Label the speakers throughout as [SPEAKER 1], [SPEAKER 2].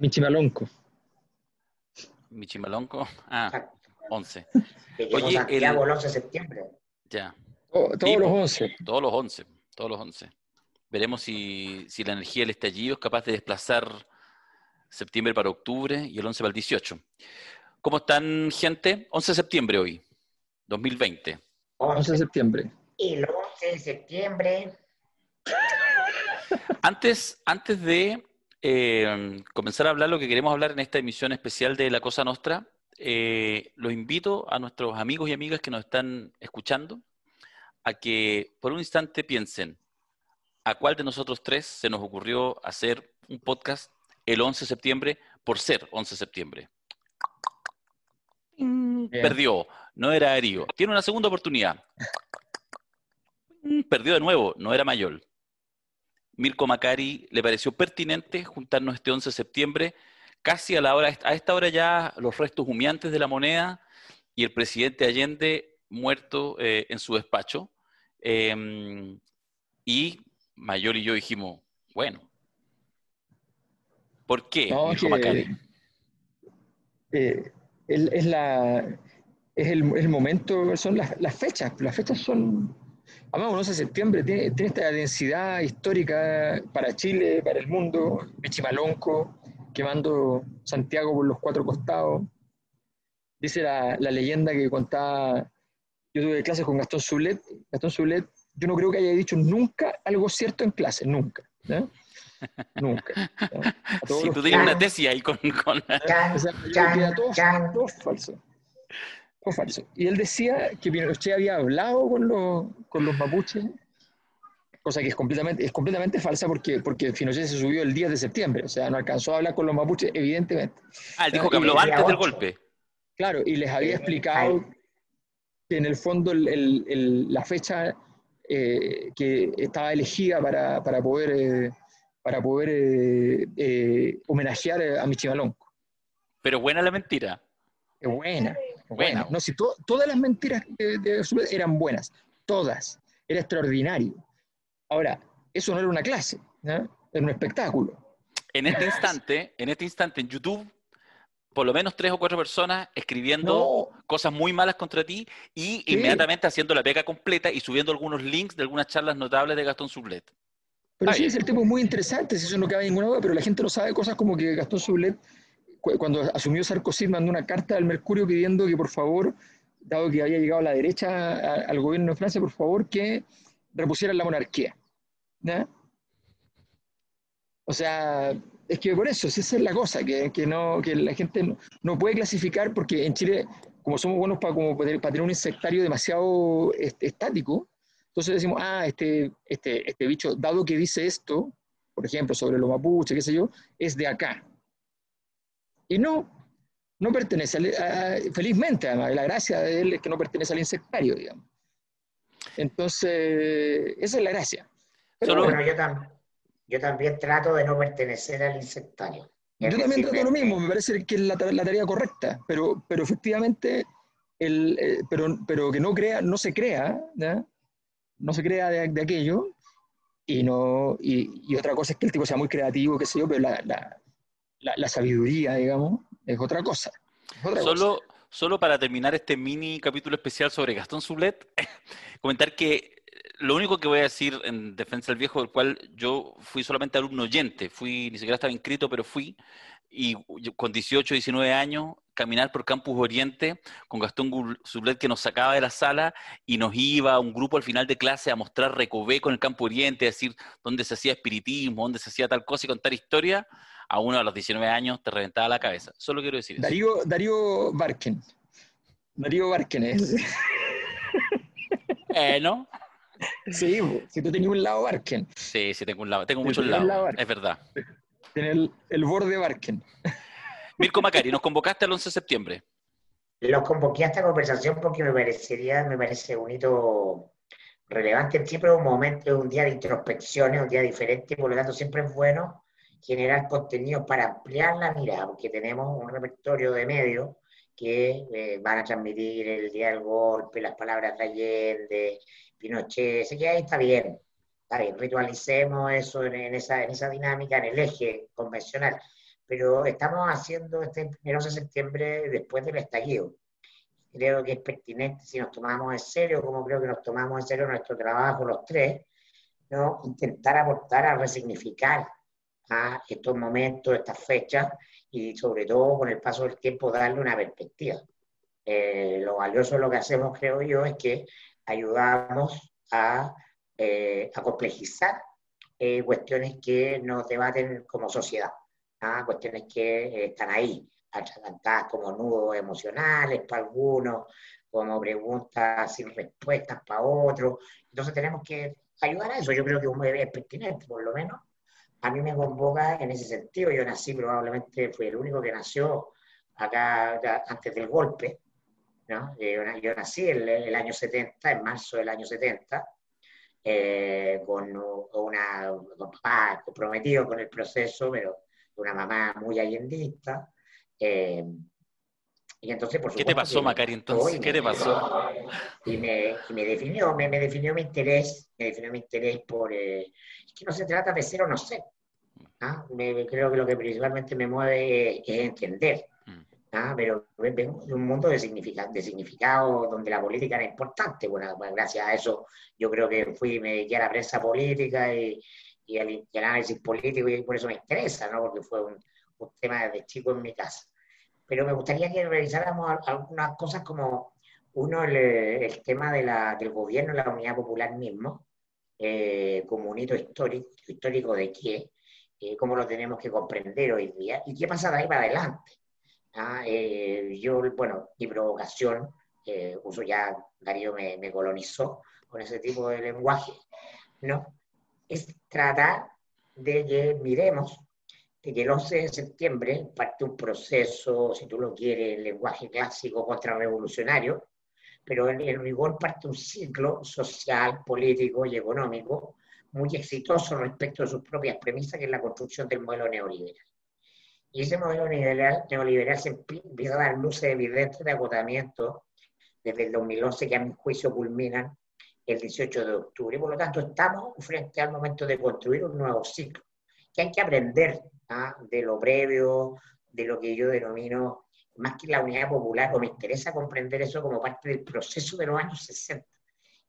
[SPEAKER 1] Michimalonco.
[SPEAKER 2] Michimalonco. Ah, 11.
[SPEAKER 3] Que llegó
[SPEAKER 2] Oye,
[SPEAKER 3] Santiago
[SPEAKER 2] el-
[SPEAKER 3] el 11 de septiembre.
[SPEAKER 2] Ya.
[SPEAKER 1] To- todos los
[SPEAKER 2] po.
[SPEAKER 1] 11.
[SPEAKER 2] Todos los 11. Todos los 11. Veremos si, si la energía del estallido es capaz de desplazar septiembre para octubre y el 11 para el 18. ¿Cómo están, gente? 11 de septiembre hoy, 2020.
[SPEAKER 1] 11 de septiembre.
[SPEAKER 3] El 11 de septiembre,
[SPEAKER 2] Antes, antes de eh, comenzar a hablar lo que queremos hablar en esta emisión especial de La Cosa Nostra, eh, los invito a nuestros amigos y amigas que nos están escuchando a que por un instante piensen a cuál de nosotros tres se nos ocurrió hacer un podcast el 11 de septiembre por ser 11 de septiembre. Mm,
[SPEAKER 1] Bien.
[SPEAKER 2] Perdió, no era Darío. Tiene una segunda oportunidad. Perdió de nuevo, no era Mayol. Mirko Macari le pareció pertinente juntarnos este 11 de septiembre, casi a la hora, a esta hora ya los restos humeantes de la moneda y el presidente Allende muerto eh, en su despacho. Eh, y Mayor y yo dijimos, bueno, ¿por qué,
[SPEAKER 1] No,
[SPEAKER 2] Mirko
[SPEAKER 1] que-
[SPEAKER 2] Macari?
[SPEAKER 1] eh, es, la, es el, el momento, son las, las fechas. Las fechas son. Además, un 11 de septiembre tiene, tiene esta densidad histórica para Chile, para el mundo. Michimalonco, quemando Santiago por los cuatro costados. Dice la, la leyenda que contaba. Yo tuve clases con Gastón Zulet. Gastón Zulet, yo no creo que haya dicho nunca algo cierto en clase, nunca. Nunca. los
[SPEAKER 2] tú tenías una tesis ahí con... con-
[SPEAKER 3] chan,
[SPEAKER 1] o sea, falso. Todo falso. Y él decía que Pinochet había hablado con los, con los mapuches, cosa que es completamente, es completamente falsa porque, porque Pinochet se subió el 10 de septiembre, o sea, no alcanzó a hablar con los mapuches, evidentemente.
[SPEAKER 2] Ah, él dijo que habló antes del golpe.
[SPEAKER 1] Claro, y les había
[SPEAKER 3] Eh,
[SPEAKER 1] explicado
[SPEAKER 3] ay.
[SPEAKER 1] que en el fondo el- el- el- la fecha eh, que estaba elegida para, para poder, eh, para poder eh, eh, homenajear a Michimalonco.
[SPEAKER 2] Pero buena la mentira.
[SPEAKER 1] Qué buena,
[SPEAKER 2] Buena.
[SPEAKER 1] No, si to- todas las mentiras de, de eran buenas, todas. Era extraordinario. Ahora, eso no era una clase, era un espectáculo.
[SPEAKER 2] En este instante, en este instante en YouTube, por lo menos tres o cuatro personas escribiendo
[SPEAKER 1] No,
[SPEAKER 2] cosas muy malas contra ti y inmediatamente haciendo la pega completa y subiendo algunos links de algunas charlas notables de Gastón Sublet.
[SPEAKER 1] pero sí, es el tipo muy interesante, si eso no cabe ninguna duda, pero la gente no sabe cosas como que Gastón Sublet, cuando asumió Sarkozy, mandó una carta al Mercurio pidiendo que por favor, dado que había llegado la derecha al gobierno de Francia, por favor que repusieran la monarquía. O sea, es que por eso, esa es la cosa, que, que no, que la gente no, puede clasificar, porque en Chile, como somos buenos para, como para tener- un insectario demasiado estático, entonces decimos, ah, este, este, este bicho, dado que dice esto, por ejemplo, sobre los mapuches, qué sé yo, es de acá. Y no, no pertenece, a- felizmente, además, la gracia de él es que no pertenece al insectario, digamos. Entonces, esa es la gracia. Pero
[SPEAKER 2] Solo-
[SPEAKER 1] bueno,
[SPEAKER 3] Bueno, yo, tam- yo también trato de no pertenecer al insectario.
[SPEAKER 1] Yo también trato lo mismo, me parece que es la, la tarea correcta, pero, pero efectivamente, el, eh, pero, pero que no, crea, no se crea, ¿ya? no se crea de, de aquello, y, no, y, y otra cosa es que el tipo sea muy creativo, qué sé yo, pero la, la, la- la sabiduría, digamos, es otra cosa. es otra cosa.
[SPEAKER 2] Solo, solo para terminar este mini capítulo especial sobre Gastón Sublet, comentar que eh, lo único que voy a decir en defensa del viejo, del cual yo fui solamente alumno oyente, fui, ni siquiera estaba inscrito, pero fui, y con 18, 19 años, caminar por Campus Oriente con Gastón Sublet que nos sacaba de la sala y nos iba a un grupo al final de clase a mostrar Recoveco en el Campo Oriente, a decir dónde se hacía espiritismo, dónde se hacía tal cosa y contar historia, a uno a los 19 años te reventaba la cabeza. Solo quiero decir eso.
[SPEAKER 1] Darío, Darío Barken. Darío Barken es.
[SPEAKER 2] Eh, ¿no?
[SPEAKER 1] Sí, si tú tenías un lado Barken,
[SPEAKER 2] Sí, sí, tengo un lado, tengo muchos lados,
[SPEAKER 1] lado.
[SPEAKER 2] es verdad.
[SPEAKER 1] tienes el, el borde Barken.
[SPEAKER 2] Mirko Macari, nos convocaste el 11 de septiembre.
[SPEAKER 3] Los convoqué a esta conversación porque me parecería, me parece un hito relevante. Siempre es un momento, un día de introspección, es un día diferente, por lo tanto siempre es bueno generar contenidos para ampliar la mirada, porque tenemos un repertorio de medios que eh, van a transmitir el día del golpe, las palabras de Allende, Pinochet, así que ahí está bien, está bien, ritualicemos eso en, en esa, en esa dinámica, en el eje convencional. pero estamos haciendo este 1 de septiembre después del estallido. Creo que es pertinente si nos tomamos en serio, como creo que nos tomamos en serio nuestro trabajo los tres, ¿no? intentar aportar a resignificar a estos momentos, estas fechas, y sobre todo con el paso del tiempo darle una perspectiva. Eh, lo valioso de lo que hacemos, creo yo, es que ayudamos a, eh, a complejizar eh, cuestiones que nos debaten como sociedad, ¿ah? cuestiones que están ahí, atragantadas como nudos emocionales para algunos, como preguntas sin respuestas para otros. Entonces tenemos que ayudar a eso. Yo creo que es pertinente, por lo menos. A mí me convoca en ese sentido. Yo nací, probablemente fui el único que nació acá antes del golpe. ¿no? Eh, yo, nací en el, año 70, en marzo del año 70, eh, con una, con papá comprometido con el proceso, pero una mamá muy allendista. Eh, y entonces, por
[SPEAKER 2] ¿Qué te pasó, Macari, entonces? ¿Qué te pasó?
[SPEAKER 3] Y me, me definió, me, me, definió mi interés, me definió mi interés por... Eh, es que no se trata de ser o no ser. ¿ah? Me, creo que lo que principalmente me mueve es, entender. Mm. ¿ah? Pero vengo de un mundo de, significado, de significado donde la política era importante. Bueno, pues, gracias a eso yo creo que fui, me dediqué a la prensa política y, y al, análisis político y por eso me interesa, ¿no? Porque fue un, un tema desde chico en mi casa pero me gustaría que revisáramos algunas cosas como, uno, el, tema de la, del gobierno la Unidad Popular mismo, eh, como un hito histórico, histórico de qué, eh, cómo lo tenemos que comprender hoy día y qué pasa de ahí para adelante. ¿ah? Eh, yo, bueno, mi provocación, uso ya, Darío me, me colonizó con ese tipo de lenguaje, ¿no? Es tratar de que miremos de que el 11 de septiembre parte un proceso, si tú lo quieres, el lenguaje clásico contrarrevolucionario, pero en el rigor parte un ciclo social, político y económico muy exitoso respecto de sus propias premisas, que es la construcción del modelo neoliberal. Y ese modelo neoliberal, neoliberal se empieza a dar luces evidentes de agotamiento desde el 2011, que a mi juicio culminan el 18 de octubre. Por lo tanto, estamos frente al momento de construir un nuevo ciclo, que hay que aprender ¿ah? de lo previo, de lo que yo denomino, más que la unidad popular, o me interesa comprender eso como parte del proceso de los años 60,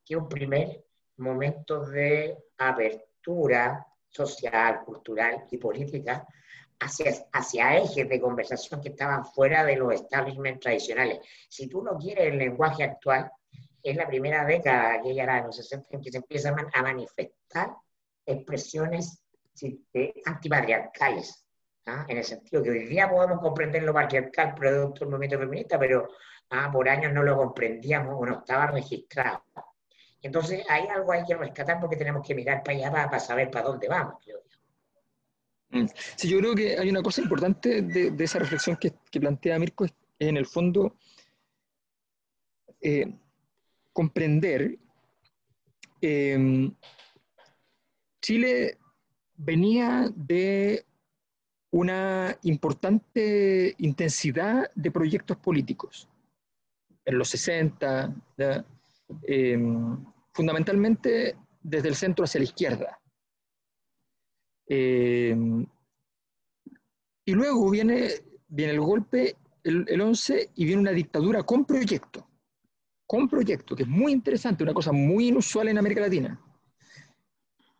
[SPEAKER 3] que es un primer momento de apertura social, cultural y política hacia, hacia ejes de conversación que estaban fuera de los establishments tradicionales. Si tú no quieres el lenguaje actual, es la primera década, aquella era de los 60, en que se empiezan a manifestar expresiones antipatriarcales, ¿ah? en el sentido que hoy día podemos comprender lo patriarcal producto del movimiento feminista, pero ¿ah? por años no lo comprendíamos o no estaba registrado. Entonces hay algo hay que rescatar porque tenemos que mirar para allá para, saber para dónde vamos,
[SPEAKER 1] mm. Sí, yo creo que hay una cosa importante de, esa reflexión que, plantea Mirko, es en el fondo eh, comprender eh, Chile venía de una importante intensidad de proyectos políticos en los 60, em, fundamentalmente desde el centro hacia la izquierda. Em, y luego viene, viene el golpe, el, el 11, y viene una dictadura con proyecto, con proyecto, que es muy interesante, una cosa muy inusual en América Latina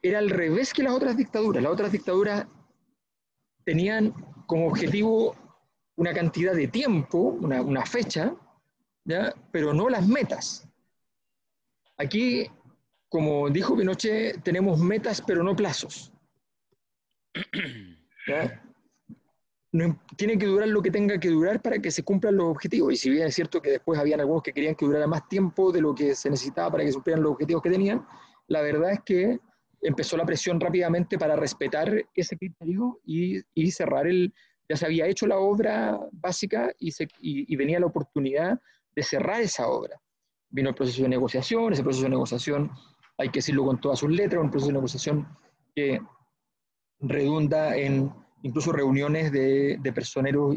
[SPEAKER 1] era al revés que las otras dictaduras. Las otras dictaduras tenían como objetivo una cantidad de tiempo, una, fecha, ¿ya? pero no las metas. Aquí, como dijo Pinochet, tenemos metas pero no plazos. tiene que durar lo que tenga que durar para que se cumplan los objetivos. Y si bien es cierto que después habían algunos que querían que durara más tiempo de lo que se necesitaba para que se cumplieran los objetivos que tenían, la verdad es que empezó la presión rápidamente para respetar ese criterio y, cerrar el, ya se había hecho la obra básica y, se, y, venía la oportunidad de cerrar esa obra. Vino el proceso de negociación, ese proceso de negociación, hay que decirlo con todas sus letras, un proceso de negociación que redunda en incluso reuniones de, de personeros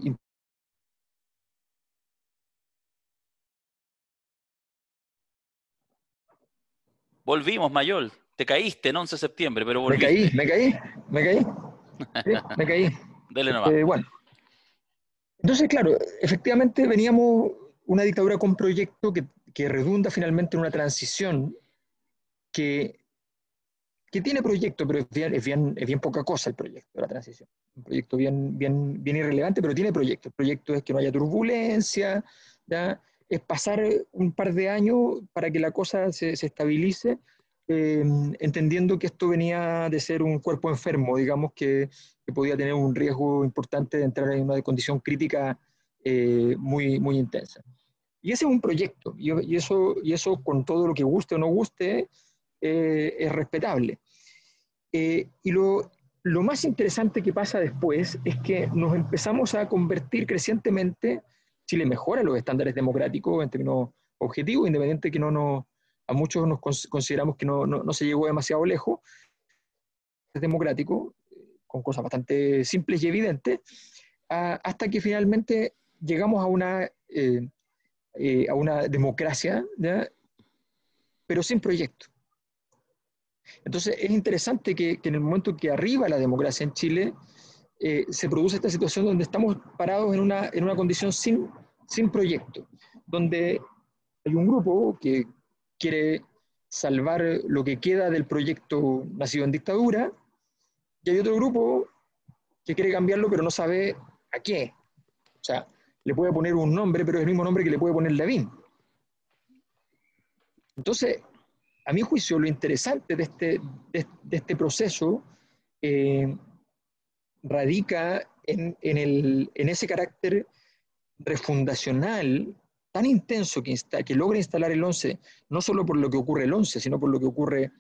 [SPEAKER 2] Volvimos, Mayol. Te caíste en 11 de septiembre, pero
[SPEAKER 1] volviste. Me caí, me caí, me caí. me caí.
[SPEAKER 2] Dele nomás.
[SPEAKER 1] Eh, bueno, Entonces, claro, efectivamente veníamos una dictadura con proyecto que, que redunda finalmente en una transición que, que tiene proyecto, pero es bien, es, bien, es bien poca cosa el proyecto de la transición. Un proyecto bien, bien, bien irrelevante, pero tiene proyecto. El proyecto es que no haya turbulencia, ¿ya? es pasar un par de años para que la cosa se, se estabilice, eh, entendiendo que esto venía de ser un cuerpo enfermo, digamos que, que, podía tener un riesgo importante de entrar en una condición crítica eh, muy, muy intensa. Y ese es un proyecto, y, y, eso, y eso con todo lo que guste o no guste, eh, es respetable. Eh, y lo, lo más interesante que pasa después es que nos empezamos a convertir crecientemente Chile mejora los estándares democráticos en términos objetivos, independiente que no nos, a muchos nos consideramos que no, no, no se llegó demasiado lejos, es democrático, con cosas bastante simples y evidentes, a, hasta que finalmente llegamos a una, eh, eh, a una democracia, ¿ya? pero sin proyecto. Entonces es interesante que, que, en el momento que arriba la democracia en Chile, eh, se produce esta situación donde estamos parados en una, en una condición sin, sin proyecto, donde hay un grupo que quiere salvar lo que queda del proyecto nacido en dictadura, y hay otro grupo que quiere cambiarlo pero no sabe a qué. O sea, le puede poner un nombre, pero es el mismo nombre que le puede poner Levin. Entonces, a mi juicio, lo interesante de este, de este proceso eh, radica en, en, el, en, ese carácter refundacional tan intenso que, insta, que, logra instalar el 11, no solo por lo que ocurre el 11, sino por lo que ocurre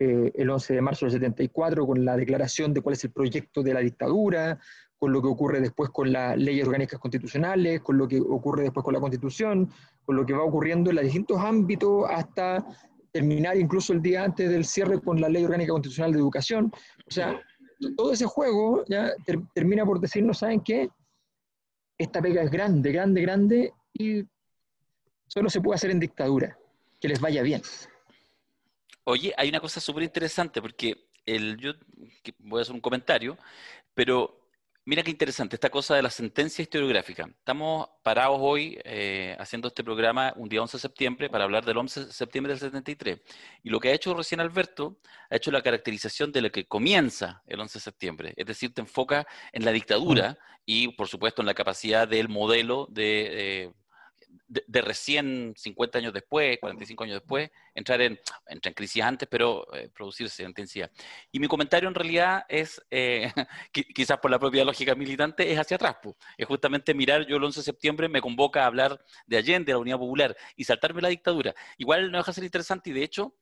[SPEAKER 1] eh, el 11 de marzo del 74 con la declaración de cuál es el proyecto de la dictadura, con lo que ocurre después con las leyes orgánicas constitucionales, con lo que ocurre después con la constitución, con lo que va ocurriendo en los distintos ámbitos hasta terminar incluso el día antes del cierre con la ley orgánica constitucional de educación. O sea, todo ese juego ya ter termina por decirnos, ¿saben qué? Esta pega es grande, grande, grande y solo se puede hacer en dictadura. Que les vaya bien.
[SPEAKER 2] Oye, hay una cosa súper interesante porque el, yo voy a hacer un comentario, pero Mira qué interesante esta cosa de la sentencia historiográfica. Estamos parados hoy eh, haciendo este programa un día 11 de septiembre para hablar del 11 de septiembre del 73. Y lo que ha hecho recién Alberto, ha hecho la caracterización de lo que comienza el 11 de septiembre. Es decir, te enfoca en la dictadura mm. y, por supuesto, en la capacidad del modelo de, eh, de, de, recién 50 años después, 45 años después, entrar en, entrar en crisis antes, pero eh, producirse en intensidad. Y mi comentario en realidad es, eh, quizás por la propia lógica militante, es hacia atrás. Pues. Es justamente mirar, yo el 11 de septiembre me convoca a hablar de Allende, de la Unidad Popular, y saltarme la dictadura. Igual no deja de ser interesante y de hecho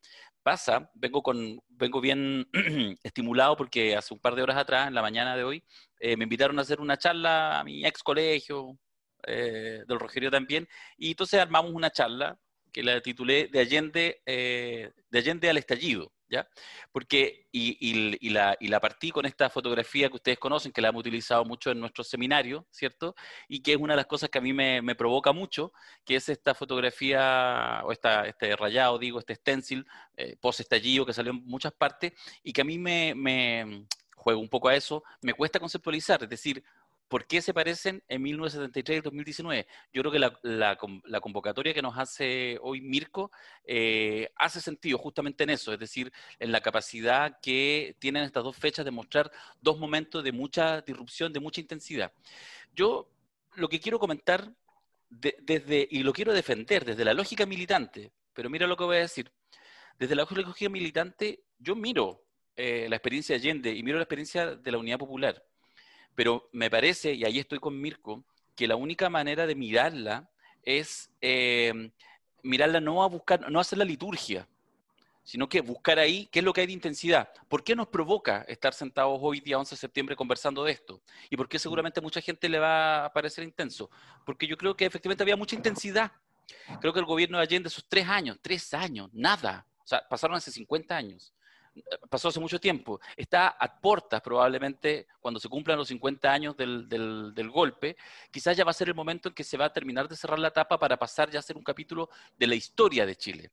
[SPEAKER 2] pasa, vengo, con, vengo bien estimulado porque hace un par de horas atrás, en la mañana de hoy, eh, me invitaron a hacer una charla a mi ex colegio, eh, del Rogerio también, y entonces armamos una charla que la titulé De Allende, eh, de Allende al estallido, ¿ya? Porque, y, la, partí con esta fotografía que ustedes conocen, que la hemos utilizado mucho en nuestro seminario, ¿cierto? Y que es una de las cosas que a mí me, me provoca mucho, que es esta fotografía, o esta, este rayado, digo, este stencil, eh, post-estallido, que salió en muchas partes, y que a mí me, me juego un poco a eso, me cuesta conceptualizar, es decir, ¿Por qué se parecen en 1973 y 2019? Yo creo que la, convocatoria que nos hace hoy Mirko eh, hace sentido justamente en eso, es decir, en la capacidad que tienen estas dos fechas de mostrar dos momentos de mucha disrupción, de mucha intensidad. Yo lo que quiero comentar de, desde, y lo quiero defender desde la lógica militante, pero mira lo que voy a decir. Desde la lógica militante, yo miro eh, la experiencia de Allende y miro la experiencia de la Unidad Popular pero me parece, y ahí estoy con Mirko, que la única manera de mirarla es eh, mirarla no a buscar, no a hacer la liturgia, sino que buscar ahí qué es lo que hay de intensidad. ¿Por qué nos provoca estar sentados hoy, día 11 de septiembre, conversando de esto? ¿Y por qué seguramente a mucha gente le va a parecer intenso? Porque yo creo que efectivamente había mucha intensidad. Creo que el gobierno de Allende, esos tres años, tres años, nada. O sea, pasaron hace 50 años. Pasó hace mucho tiempo. Está a puertas probablemente cuando se cumplan los 50 años del, del, golpe, quizás ya va a ser el momento en que se va a terminar de cerrar la etapa para pasar ya a ser un capítulo de la historia de Chile.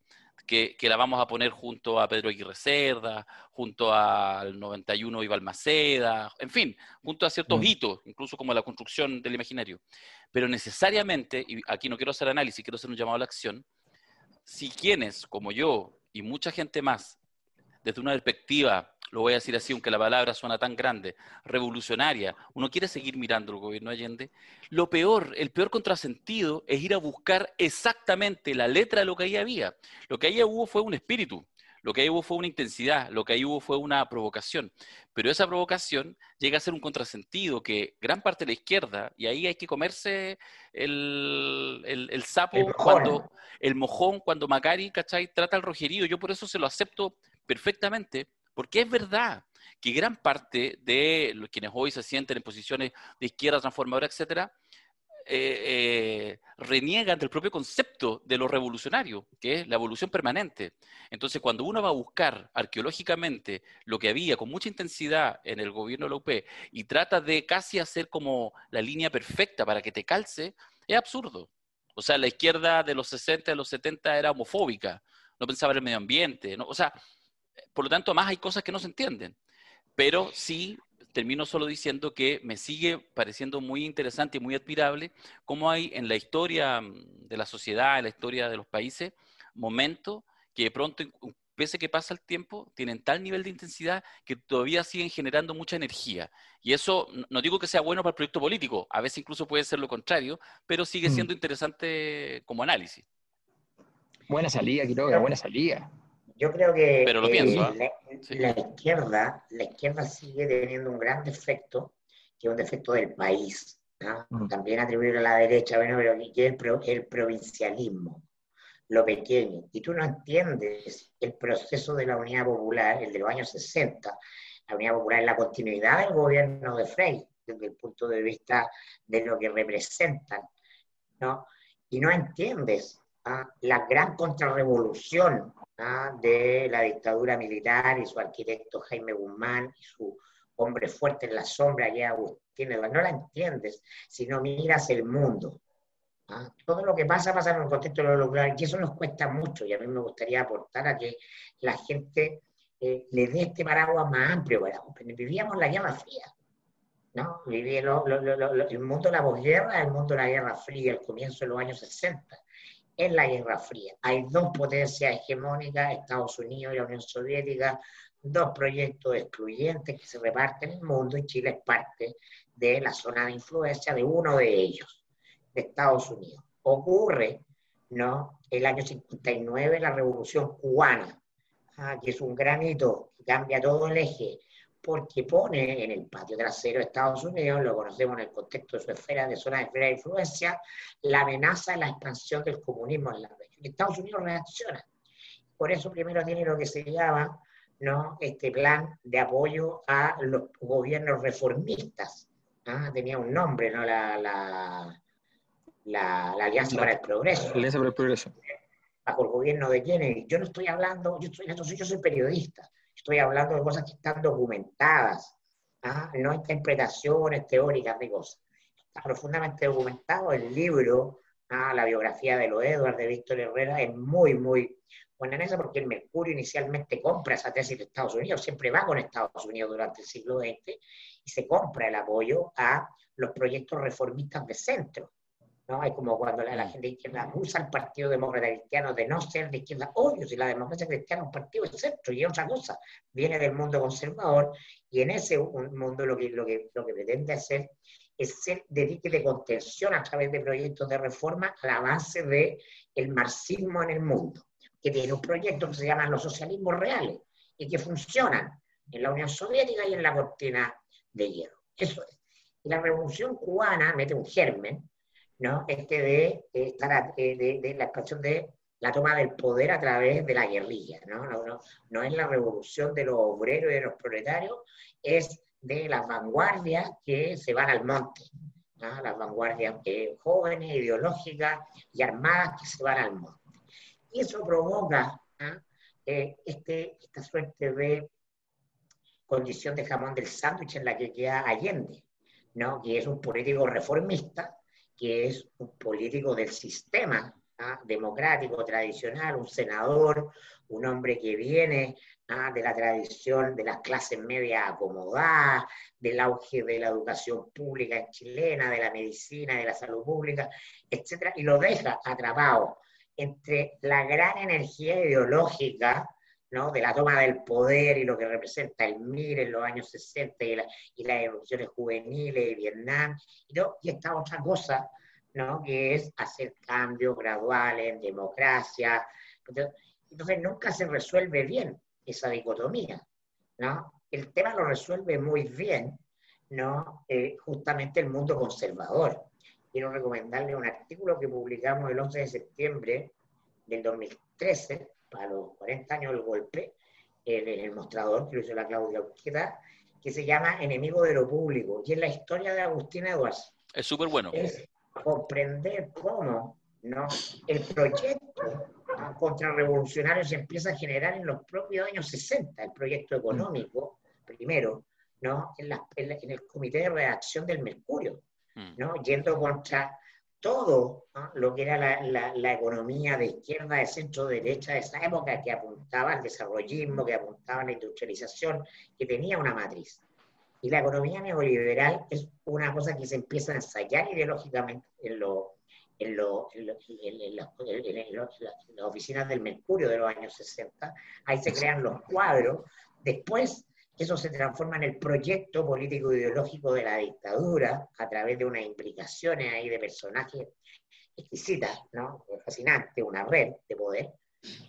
[SPEAKER 2] Que, que, la vamos a poner junto a Pedro Aguirre Cerda, junto al 91 Iba Maceda, en fin, junto a ciertos mm. hitos, incluso como la construcción del imaginario. Pero necesariamente, y aquí no quiero hacer análisis, quiero hacer un llamado a la acción, si quienes, como yo y mucha gente más, desde una perspectiva, lo voy a decir así, aunque la palabra suena tan grande, revolucionaria, uno quiere seguir mirando el gobierno Allende, lo peor, el peor contrasentido es ir a buscar exactamente la letra de lo que ahí había. Lo que ahí hubo fue un espíritu, lo que ahí hubo fue una intensidad, lo que ahí hubo fue una provocación. Pero esa provocación llega a ser un contrasentido que gran parte de la izquierda, y ahí hay que comerse el, el, sapo cuando, el mojón, cuando Macari, ¿cachai? Trata el rojerío. Yo por eso se lo acepto perfectamente, porque es verdad que gran parte de los quienes hoy se sienten en posiciones de izquierda transformadora, etcétera, eh, eh, reniegan del propio concepto de lo revolucionario, que es la evolución permanente. Entonces, cuando uno va a buscar arqueológicamente lo que había con mucha intensidad en el gobierno de la UP y trata de casi hacer como la línea perfecta para que te calce, es absurdo. O sea, la izquierda de los 60, de los 70 era homofóbica, no pensaba en el medio ambiente, ¿no? o sea, por lo tanto, más hay cosas que no se entienden. Pero sí, termino solo diciendo que me sigue pareciendo muy interesante y muy admirable cómo hay en la historia mm, de la sociedad, en la historia de los países, momentos que de pronto, pese que pasa el tiempo, tienen tal nivel de intensidad que todavía siguen generando mucha energía. Y eso no digo que sea bueno para el proyecto político, a veces incluso puede ser lo contrario, pero sigue mm. siendo interesante como análisis.
[SPEAKER 1] Buena salida, Quiroga, buena salida.
[SPEAKER 3] Yo creo que Pero eh, La, izquierda, la izquierda sigue teniendo un gran defecto, que es un defecto del país. Mm. También atribuir a la derecha, bueno, pero que es el, provincialismo, lo pequeño. Y tú no entiendes el proceso de la Unidad Popular, el de los años 60. La Unidad Popular es la continuidad del gobierno de Frey, desde el punto de vista de lo que representan. ¿no? Y no entiendes la gran contrarrevolución de la dictadura militar y su arquitecto Jaime Guzmán y su hombre fuerte en la sombra, ya Agustín No la entiendes si no miras el mundo. Todo lo que pasa pasa en el contexto de lo local y eso nos cuesta mucho y a mí me gustaría aportar a que la gente eh, le dé este paraguas más amplio. Vivíamos la Guerra Fría. ¿no? el mundo de la posguerra, el mundo de la Guerra Fría, el comienzo de los años 60 en la Guerra Fría. Hay dos potencias hegemónicas, Estados Unidos y la Unión Soviética, dos proyectos excluyentes que se reparten en el mundo y Chile es parte de la zona de influencia de uno de ellos, de Estados Unidos. Ocurre, ¿no? El año 59, la Revolución Cubana, ah, que es un granito que cambia todo el eje porque pone en el patio trasero de Estados Unidos, lo conocemos en el contexto de su esfera, de zona de esfera de influencia, la amenaza de la expansión del comunismo en la región. Estados Unidos reacciona. Por eso primero tiene lo que se llama ¿no? este plan de apoyo a los gobiernos reformistas. Tenía un nombre, ¿no? La, la, la, Alianza para el Progreso.
[SPEAKER 1] Alianza para el Progreso.
[SPEAKER 3] Bajo el gobierno de Kennedy. Yo no estoy hablando, yo, estoy, yo soy periodista Estoy hablando de cosas que están documentadas, ¿ah? no interpretaciones teóricas de cosas. Está profundamente documentado el libro, ¿ah? la biografía de lo Edward de Víctor Herrera, es muy, muy buena en eso porque el Mercurio inicialmente compra esa tesis de Estados Unidos, siempre va con Estados Unidos durante el siglo XX y se compra el apoyo a los proyectos reformistas de centro. ¿No? Es como cuando la, gente de izquierda acusa al Partido Demócrata Cristiano de no ser de izquierda. Obvio, si la democracia cristiana es un partido de centro y es otra cosa, viene del mundo conservador y en ese mundo lo que, lo que, lo que pretende hacer es ser de de contención a través de proyectos de reforma a la base del el marxismo en el mundo, que tiene un proyecto que se llama los socialismos reales y que funcionan en la Unión Soviética y en la cortina de hierro. Eso es. Y la revolución cubana mete un germen ¿no? Este de, de, la expansión de la toma del poder a través de la guerrilla, ¿no? No, no, no es la revolución de los obreros y de los proletarios, es de las vanguardias que se van al monte, ¿no? las vanguardias eh, jóvenes, ideológicas y armadas que se van al monte. Y eso provoca eh, este, esta suerte de condición de jamón del sándwich en la que queda Allende, ¿no? que es un político reformista, que es un político del sistema ¿ah? democrático tradicional, un senador, un hombre que viene ¿ah? de la tradición de las clases medias acomodadas, del auge de la educación pública chilena, de la medicina, de la salud pública, etc., y lo deja atrapado entre la gran energía ideológica ¿no? de la toma del poder y lo que representa el MIR en los años 60 y, y las erupciones juveniles de Vietnam, y, y esta otra cosa, ¿no? que es hacer cambios graduales en democracia. Entonces, nunca se resuelve bien esa dicotomía. ¿no? El tema lo resuelve muy bien ¿no? Eh, justamente el mundo conservador. Quiero recomendarle un artículo que publicamos el 11 de septiembre del 2013 para los 40 años del golpe, en, el mostrador que lo hizo la Claudia Urqueta, que se llama Enemigo de lo Público, y es la historia de Agustín Edwards.
[SPEAKER 2] Es súper bueno.
[SPEAKER 3] Es comprender cómo ¿no? el proyecto contrarrevolucionario se empieza a generar en los propios años 60, el proyecto económico, primero, ¿no? en, en el comité de redacción del Mercurio, mm. ¿no? yendo contra todo lo que era la, economía de izquierda, de centro, derecha de esa época, que apuntaba al desarrollismo, que apuntaba a la industrialización, que tenía una matriz. Y la economía neoliberal es una cosa que se empieza a ensayar ideológicamente en, lo, en, lo, en, las oficinas del Mercurio de los años 60. Ahí se crean los cuadros. Después eso se transforma en el proyecto político ideológico de la dictadura a través de unas implicaciones ahí de personajes exquisitas, ¿no? Fascinante, una red de poder,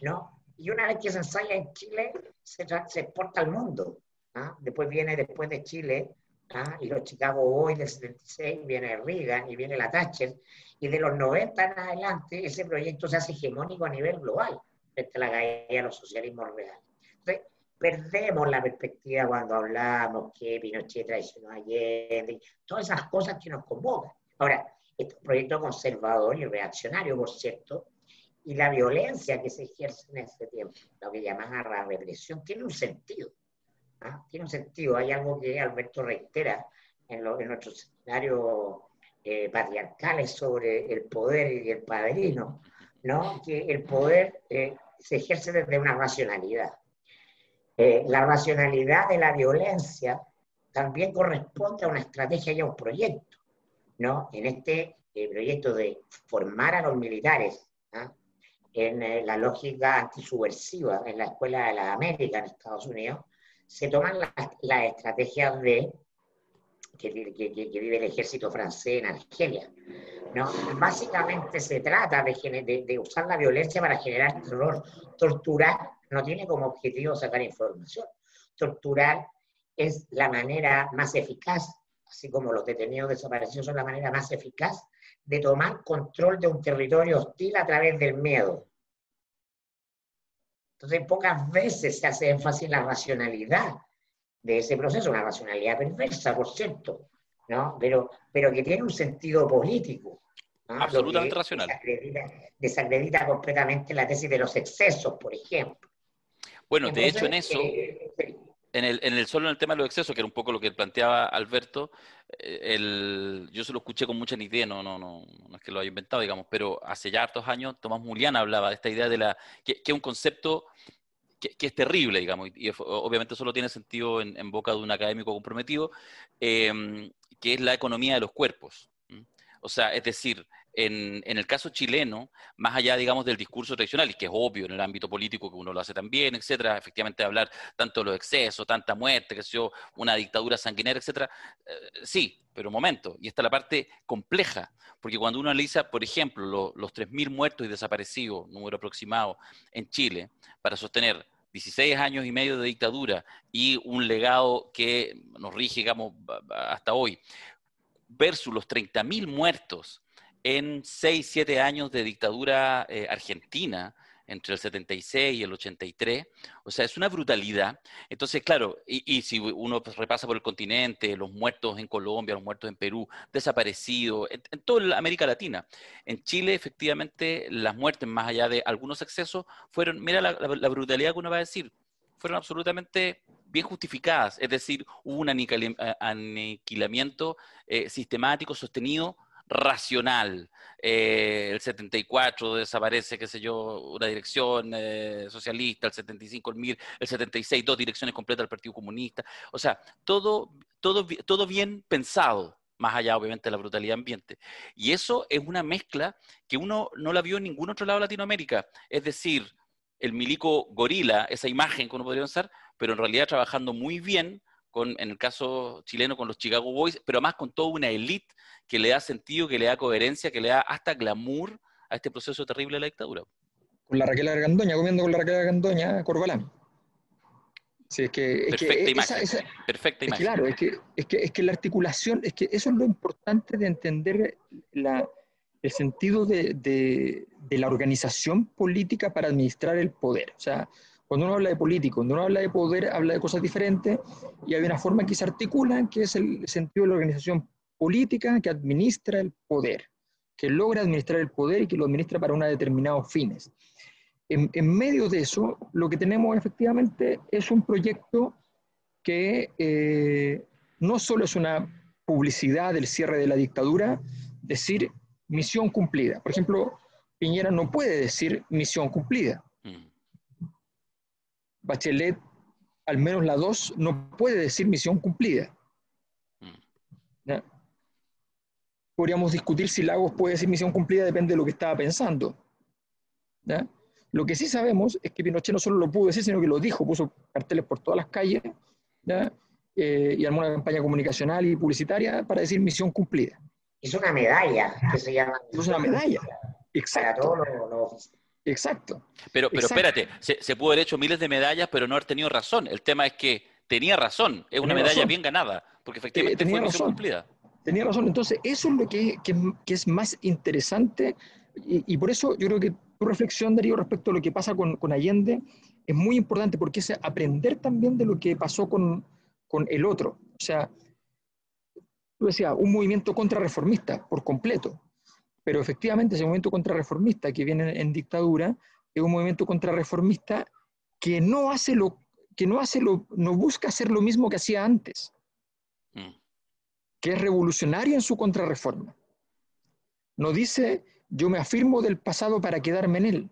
[SPEAKER 3] ¿no? Y una vez que se ensaya en Chile, se, se exporta al mundo. ¿ah? Después viene, después de Chile, ¿ah? y los Chicago Boys del 76, viene Reagan y viene la Thatcher, y de los 90 en adelante ese proyecto se hace hegemónico a nivel global frente a la caída de los socialismos reales. Entonces, perdemos la perspectiva cuando hablamos que Pinochet traicionó a Allende, todas esas cosas que nos convocan. Ahora, este proyecto conservador y reaccionario, por cierto, y la violencia que se ejerce en ese tiempo, lo que llaman la represión, tiene un sentido. ¿ah? Tiene un sentido. Hay algo que Alberto reitera en, lo, en nuestros seminarios eh, patriarcales sobre el poder y el padrino, ¿no? que el poder eh, se ejerce desde una racionalidad. Eh, la racionalidad de la violencia también corresponde a una estrategia y a un proyecto, ¿no? En este eh, proyecto de formar a los militares ¿ah? en eh, la lógica antisubversiva en la Escuela de la América en Estados Unidos, se toman las estrategias de que, vive el ejército francés en Argelia. ¿no? Básicamente se trata de, de usar la violencia para generar terror, torturar no tiene como objetivo sacar información. Torturar es la manera más eficaz, así como los detenidos desaparecidos son la manera más eficaz de tomar control de un territorio hostil a través del miedo. Entonces, pocas veces se hace énfasis en la racionalidad de ese proceso, una racionalidad perversa, por cierto, ¿no? pero, pero que tiene un sentido político.
[SPEAKER 2] Absolutamente racional.
[SPEAKER 3] desacredita completamente la tesis de los excesos, por ejemplo.
[SPEAKER 2] Bueno, de hecho en eso, eh, en el, en el, solo en el tema de los excesos, que era un poco lo que planteaba Alberto, eh, el, yo se lo escuché con mucha nitidez, no, no, no, no es que lo haya inventado, digamos, pero hace ya hartos años Tomás Muliana hablaba de esta idea de la, que, es un concepto que, es terrible, digamos, y, obviamente solo tiene sentido en, boca de un académico comprometido, em, que es la economía de los cuerpos. O sea, es decir, en, el caso chileno, más allá, digamos, del discurso tradicional, que es obvio en el ámbito político que uno lo hace también, etcétera, efectivamente hablar tanto de los excesos, tanta muerte, que sea una dictadura sanguinaria, etcétera, eh, sí, pero un momento, y esta es la parte compleja, porque cuando uno analiza, por ejemplo, los 3.000 muertos y desaparecidos, número aproximado, en Chile, para sostener 16 años y medio de dictadura y un legado que nos rige, digamos, hasta hoy, versus los 30.000 muertos en 6, 7 años de dictadura eh, argentina, entre el 76 y el 83. O sea, es una brutalidad. Entonces, claro, y, si uno pues, repasa por el continente, los muertos en Colombia, los muertos en Perú, desaparecidos, en, toda América Latina. En Chile, efectivamente, las muertes, más allá de algunos excesos, fueron, mira la, brutalidad que uno va a decir, fueron absolutamente bien justificadas. Es decir, hubo un aniquilamiento eh, sistemático, sostenido, racional. Eh, el 74 desaparece, qué sé yo, una dirección eh, socialista, el 75 el MIR, el 76 dos direcciones completas del Partido Comunista. O sea, todo, todo, todo bien pensado, más allá obviamente de la brutalidad ambiente. Y eso es una mezcla que uno no la vio en ningún otro lado de Latinoamérica. Es decir, el milico gorila, esa imagen que uno podría pensar, pero en realidad trabajando muy bien con, en el caso chileno con los Chicago Boys, pero más con toda una élite que le da sentido, que le da coherencia, que le da hasta glamour a este proceso terrible de la dictadura.
[SPEAKER 1] Con la Raquel Argandoña, comiendo con la Raquel Argandoña, Corbalán.
[SPEAKER 2] Sí, es que, Perfecta imagen. Perfecta imagen.
[SPEAKER 1] claro, es que, es, que, es que la articulación, es que eso es lo importante de entender la, el sentido de, de, de, la organización política para administrar el poder. O sea, cuando uno habla de político, cuando uno habla de poder, habla de cosas diferentes y hay una forma que se articulan, que es el sentido de la organización política que administra el poder, que logra administrar el poder y que lo administra para unos determinados fines. En, medio de eso, lo que tenemos efectivamente es un proyecto que eh, no solo es una publicidad del cierre de la dictadura, decir misión cumplida. Por ejemplo, Piñera no puede decir misión cumplida. Bachelet, al menos la 2, no puede decir misión cumplida. Mm. Podríamos discutir si Lagos puede decir misión cumplida, depende de lo que estaba pensando. Lo que sí sabemos es que Pinochet no solo lo pudo decir, sino que lo dijo, puso carteles por todas las calles eh, y armó una campaña comunicacional y publicitaria para decir misión cumplida.
[SPEAKER 3] Hizo una medalla que se llama.
[SPEAKER 1] Hizo una medalla. Exacto. Para todos los Exacto.
[SPEAKER 2] Pero, pero espérate, se, pudo haber hecho miles de medallas, pero no haber tenido razón. El tema es que tenía razón, es una medalla bien ganada, porque efectivamente tenía fue razón. cumplida.
[SPEAKER 1] Tenía razón, entonces eso es lo que, es más interesante y, por eso yo creo que tu reflexión, Darío, respecto a lo que pasa con, Allende es muy importante porque es aprender también de lo que pasó con, con el otro. O sea, tú decías, un movimiento contrarreformista por completo. Pero efectivamente ese movimiento contrarreformista que viene en dictadura es un movimiento contrarreformista que no hace lo que no hace lo, no busca hacer lo mismo que hacía antes, mm. que es revolucionario en su contrarreforma. No dice yo me afirmo del pasado para quedarme en él.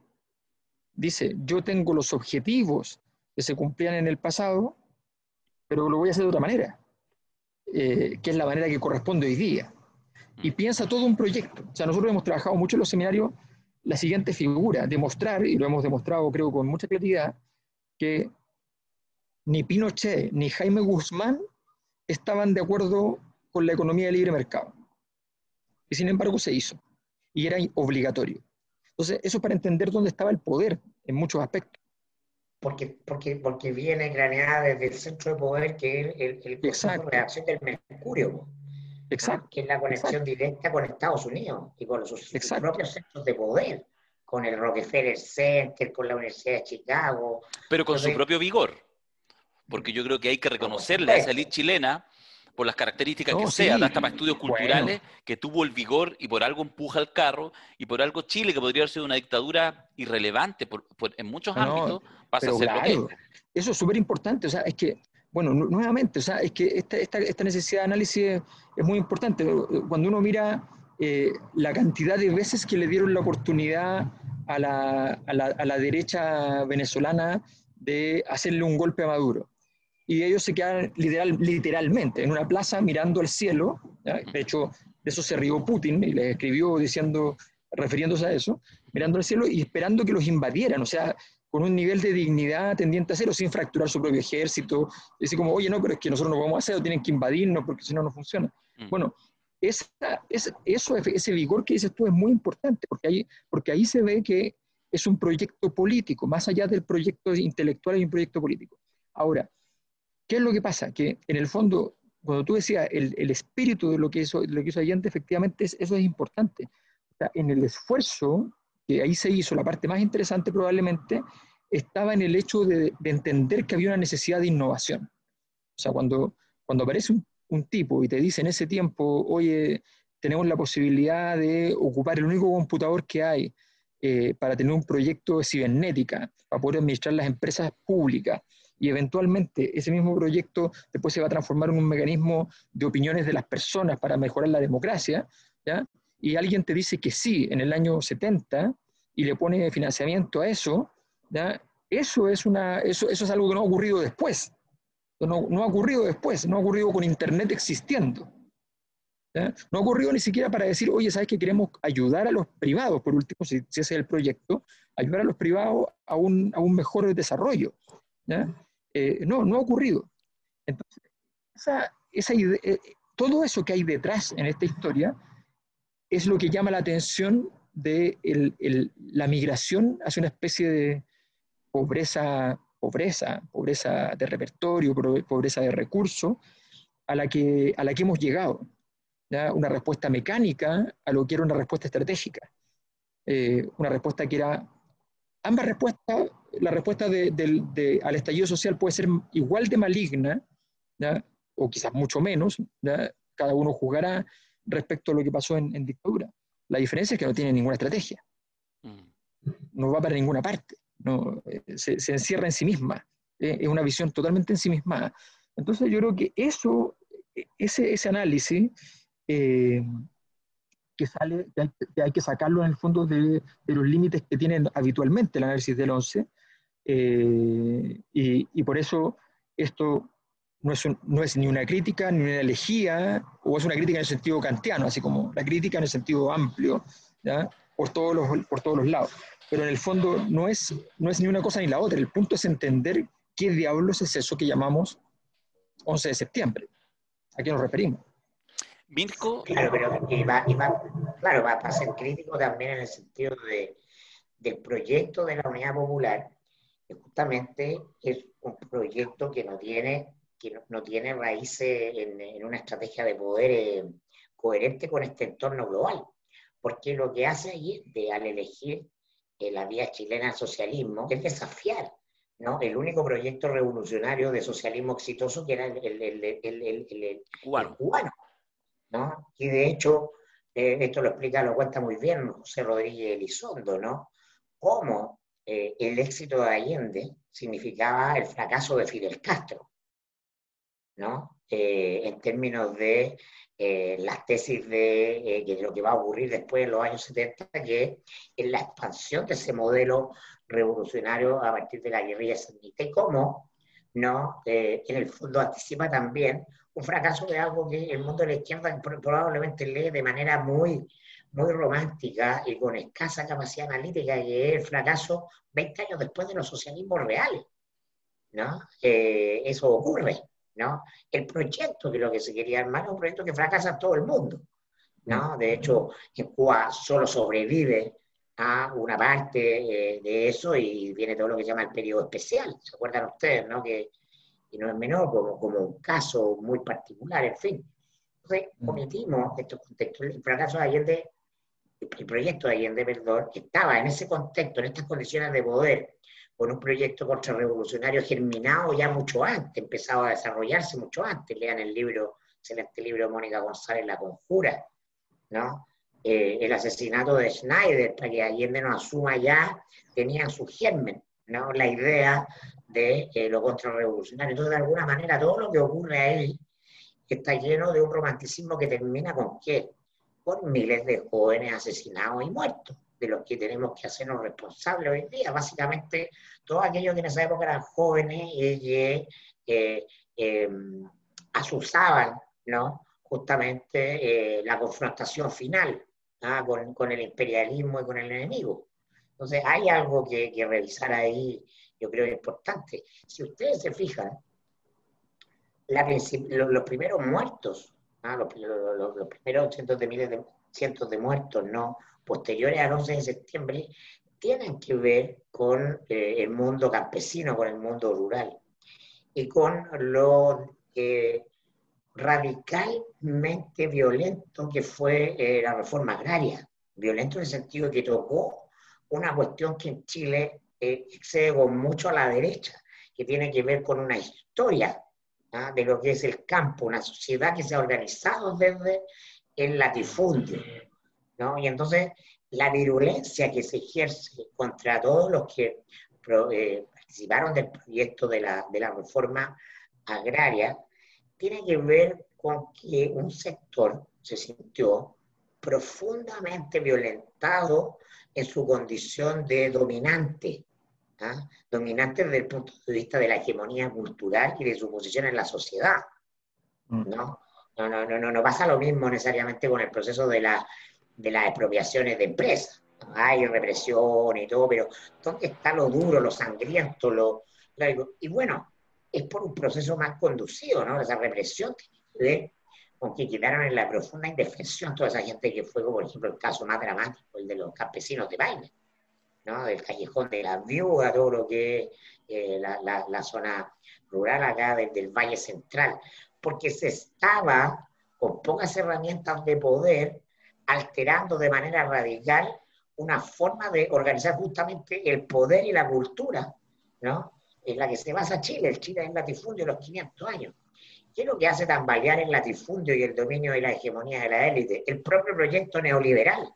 [SPEAKER 1] Dice yo tengo los objetivos que se cumplían en el pasado, pero lo voy a hacer de otra manera, eh, que es la manera que corresponde hoy día y piensa todo un proyecto. O sea, nosotros hemos trabajado mucho en los seminarios la siguiente figura, demostrar, y lo hemos demostrado creo con mucha claridad, que ni Pinochet ni Jaime Guzmán estaban de acuerdo con la economía de libre mercado. Y sin embargo se hizo. Y era obligatorio. Entonces, eso para entender dónde estaba el poder en muchos aspectos.
[SPEAKER 3] Porque, porque, porque viene craneada desde el centro de poder que es el, el, de reacción del Mercurio. Exacto. que es la conexión directa con Estados Unidos y con sus, propios centros de poder, con el Rockefeller Center, con la Universidad de Chicago.
[SPEAKER 2] Pero con su propio vigor, porque yo creo que hay que reconocerle a esa elite chilena por las características que sea, hasta para estudios culturales, que tuvo el vigor y por algo empuja el carro, y por algo Chile, que podría haber sido una dictadura irrelevante en muchos ámbitos, pasa a ser lo que
[SPEAKER 1] Eso es súper importante, o sea, es que bueno, nuevamente, o sea, es que esta, necesidad de análisis es, muy importante. Cuando uno mira eh, la cantidad de veces que le dieron la oportunidad a la, a la, a la derecha venezolana de hacerle un golpe a Maduro, y ellos se quedan literal, literalmente en una plaza mirando al cielo, de hecho, de eso se rió Putin y le escribió diciendo, refiriéndose a eso, mirando al cielo y esperando que los invadieran, o sea, con un nivel de dignidad tendiente a cero, sin fracturar su propio ejército, decir como, oye, no, pero es que nosotros no podemos hacer, tienen que invadirnos porque si no, no funciona. Mm. Bueno, esa, es, eso, ese vigor que dices tú es muy importante, porque ahí, porque ahí se ve que es un proyecto político, más allá del proyecto intelectual hay un proyecto político. Ahora, ¿qué es lo que pasa? Que en el fondo, cuando tú decías el, el espíritu de lo que hizo, lo que hizo Allende, efectivamente eso es importante. O sea, en el esfuerzo que ahí se hizo la parte más interesante probablemente, estaba en el hecho de, entender que había una necesidad de innovación. O sea, cuando, cuando aparece un, tipo y te dice en ese tiempo, oye, tenemos la posibilidad de ocupar el único computador que hay eh, para tener un proyecto de cibernética, para poder administrar las empresas públicas, y eventualmente ese mismo proyecto después se va a transformar en un mecanismo de opiniones de las personas para mejorar la democracia, ¿ya? y alguien te dice que sí en el año 70 y le pone financiamiento a eso, ¿ya? Eso, es una, eso, eso es algo que no ha ocurrido después. No, no ha ocurrido después, no ha ocurrido con Internet existiendo. No ha ocurrido ni siquiera para decir, oye, ¿sabes que queremos ayudar a los privados, por último, si, ese es el proyecto, ayudar a los privados a un, a un mejor desarrollo? Eh, no, no ha ocurrido. Entonces, esa, esa idea, eh, todo eso que hay detrás en esta historia es lo que llama la atención de la migración hacia una especie de pobreza, pobreza, pobreza de repertorio, pobreza de recursos, a la que, a la que hemos llegado una respuesta mecánica a lo que era una respuesta estratégica. Eh, una respuesta que era, ambas respuestas, la respuesta de, al estallido social puede ser igual de maligna, o quizás mucho menos, cada uno juzgará respecto a lo que pasó en, dictadura. La diferencia es que no tiene ninguna estrategia, mm. no va para ninguna parte, no, eh, se, encierra en sí misma, eh, es una visión totalmente en sí misma. Entonces yo creo que eso, e, ese, ese análisis eh, que sale, que hay, que sacarlo en el fondo de, los límites que tiene habitualmente el análisis del 11, eh, y, por eso esto no es, no es, ni una crítica ni una elegía, o es una crítica en el sentido kantiano, así como la crítica en el sentido amplio, Por, todos los, por todos los lados. Pero en el fondo no es, no es ni una cosa ni la otra, el punto es entender qué diablos es eso que llamamos 11 de septiembre, a qué nos referimos.
[SPEAKER 2] Mirko.
[SPEAKER 3] Claro, pero y va, claro, va a ser crítico también en el sentido de, del proyecto de la Unidad Popular, que justamente es un proyecto que no tiene, que no, tiene raíces en, una estrategia de poder eh, coherente con este entorno global. Porque lo que hace allí, de, al elegir eh, la vía chilena al socialismo, es desafiar ¿no? el único proyecto revolucionario de socialismo exitoso que era el, el, el cubano. ¿no? Y de hecho, eh, esto lo explica, lo cuenta muy bien José Rodríguez Elizondo, ¿no? Cómo eh, el éxito de Allende significaba el fracaso de Fidel Castro, ¿no? Eh, en términos de las tesis de, de, lo que va a ocurrir después de los años 70, que es la expansión de ese modelo revolucionario a partir de la guerrilla sandinista y cómo, ¿no? en el fondo anticipa también un fracaso de algo que el mundo de la izquierda probablemente lee de manera muy, muy romántica y con escasa capacidad analítica, que es el fracaso 20 años después de los socialismos reales. ¿no? Eh, eso ocurre. ¿No? El proyecto que lo que se quería armar es un proyecto que fracasa en todo el mundo. ¿no? De hecho, en Cuba solo sobrevive a una parte eh, de eso y viene todo lo que se llama el periodo especial. ¿Se acuerdan ustedes? ¿no? Que y no es menor, como, como un caso muy particular, en fin. Entonces, mm. omitimos estos contextos. El fracaso de Allende, el proyecto de Allende, perdón, estaba en ese contexto, en estas condiciones de poder, con un proyecto contrarrevolucionario germinado ya mucho antes, empezado a desarrollarse mucho antes. Lean el libro, excelente libro de Mónica González, La Conjura, ¿no? Eh, el asesinato de Schneider, para que Allende no asuma ya, tenía su germen, ¿no? La idea de eh, lo contrarrevolucionario. Entonces, de alguna manera, todo lo que ocurre ahí está lleno de un romanticismo que termina con qué? Con miles de jóvenes asesinados y muertos, de los que tenemos que hacernos responsables hoy día. Básicamente, todos aquellos que en esa época eran jóvenes y que eh, em, asusaban, ¿no? justamente eh, la confrontación final ¿ah? con, con, el imperialismo y con el enemigo. Entonces, hay algo que, que revisar ahí yo creo que es importante. Si ustedes se fijan, los, primeros muertos, los, primeros cientos de miles de cientos de muertos, no posteriores al 11 de septiembre, tienen que ver con eh, el mundo campesino, con el mundo rural y con lo eh, radicalmente violento que fue eh, la reforma agraria. Violento en el sentido que tocó una cuestión que en Chile eh, excede con mucho a la derecha, que tiene que ver con una historia ¿ah? de lo que es el campo, una sociedad que se ha organizado desde el latifundio. ¿No? Y entonces la virulencia que se ejerce contra todos los que eh, participaron del proyecto de la, de la reforma agraria tiene que ver con que un sector se sintió profundamente violentado en su condición de dominante, ¿ah? dominante desde el punto de vista de la hegemonía cultural y de su posición en la sociedad. Mm. ¿no? No, no, no, no, pasa lo mismo necesariamente con el proceso de, la, de las expropiaciones de empresas. Hay represión y todo, pero ¿dónde está lo duro, lo sangriento, lo, Y bueno, es por un proceso más conducido, ¿no? Esa represión ver con que quedaron en la profunda indefensión toda esa gente que fue, por ejemplo, el caso más dramático, el de los campesinos de Paine, ¿no? Del callejón de la viuda, todo lo que es eh, la, la, zona rural acá del Valle Central, porque se estaba con pocas herramientas de poder alterando de manera radical una forma de organizar justamente el poder y la cultura, ¿no? En la que se basa Chile, el Chile es latifundio de los 500 años. ¿Qué es lo que hace tambalear el latifundio y el dominio y la hegemonía de la élite? El propio proyecto neoliberal.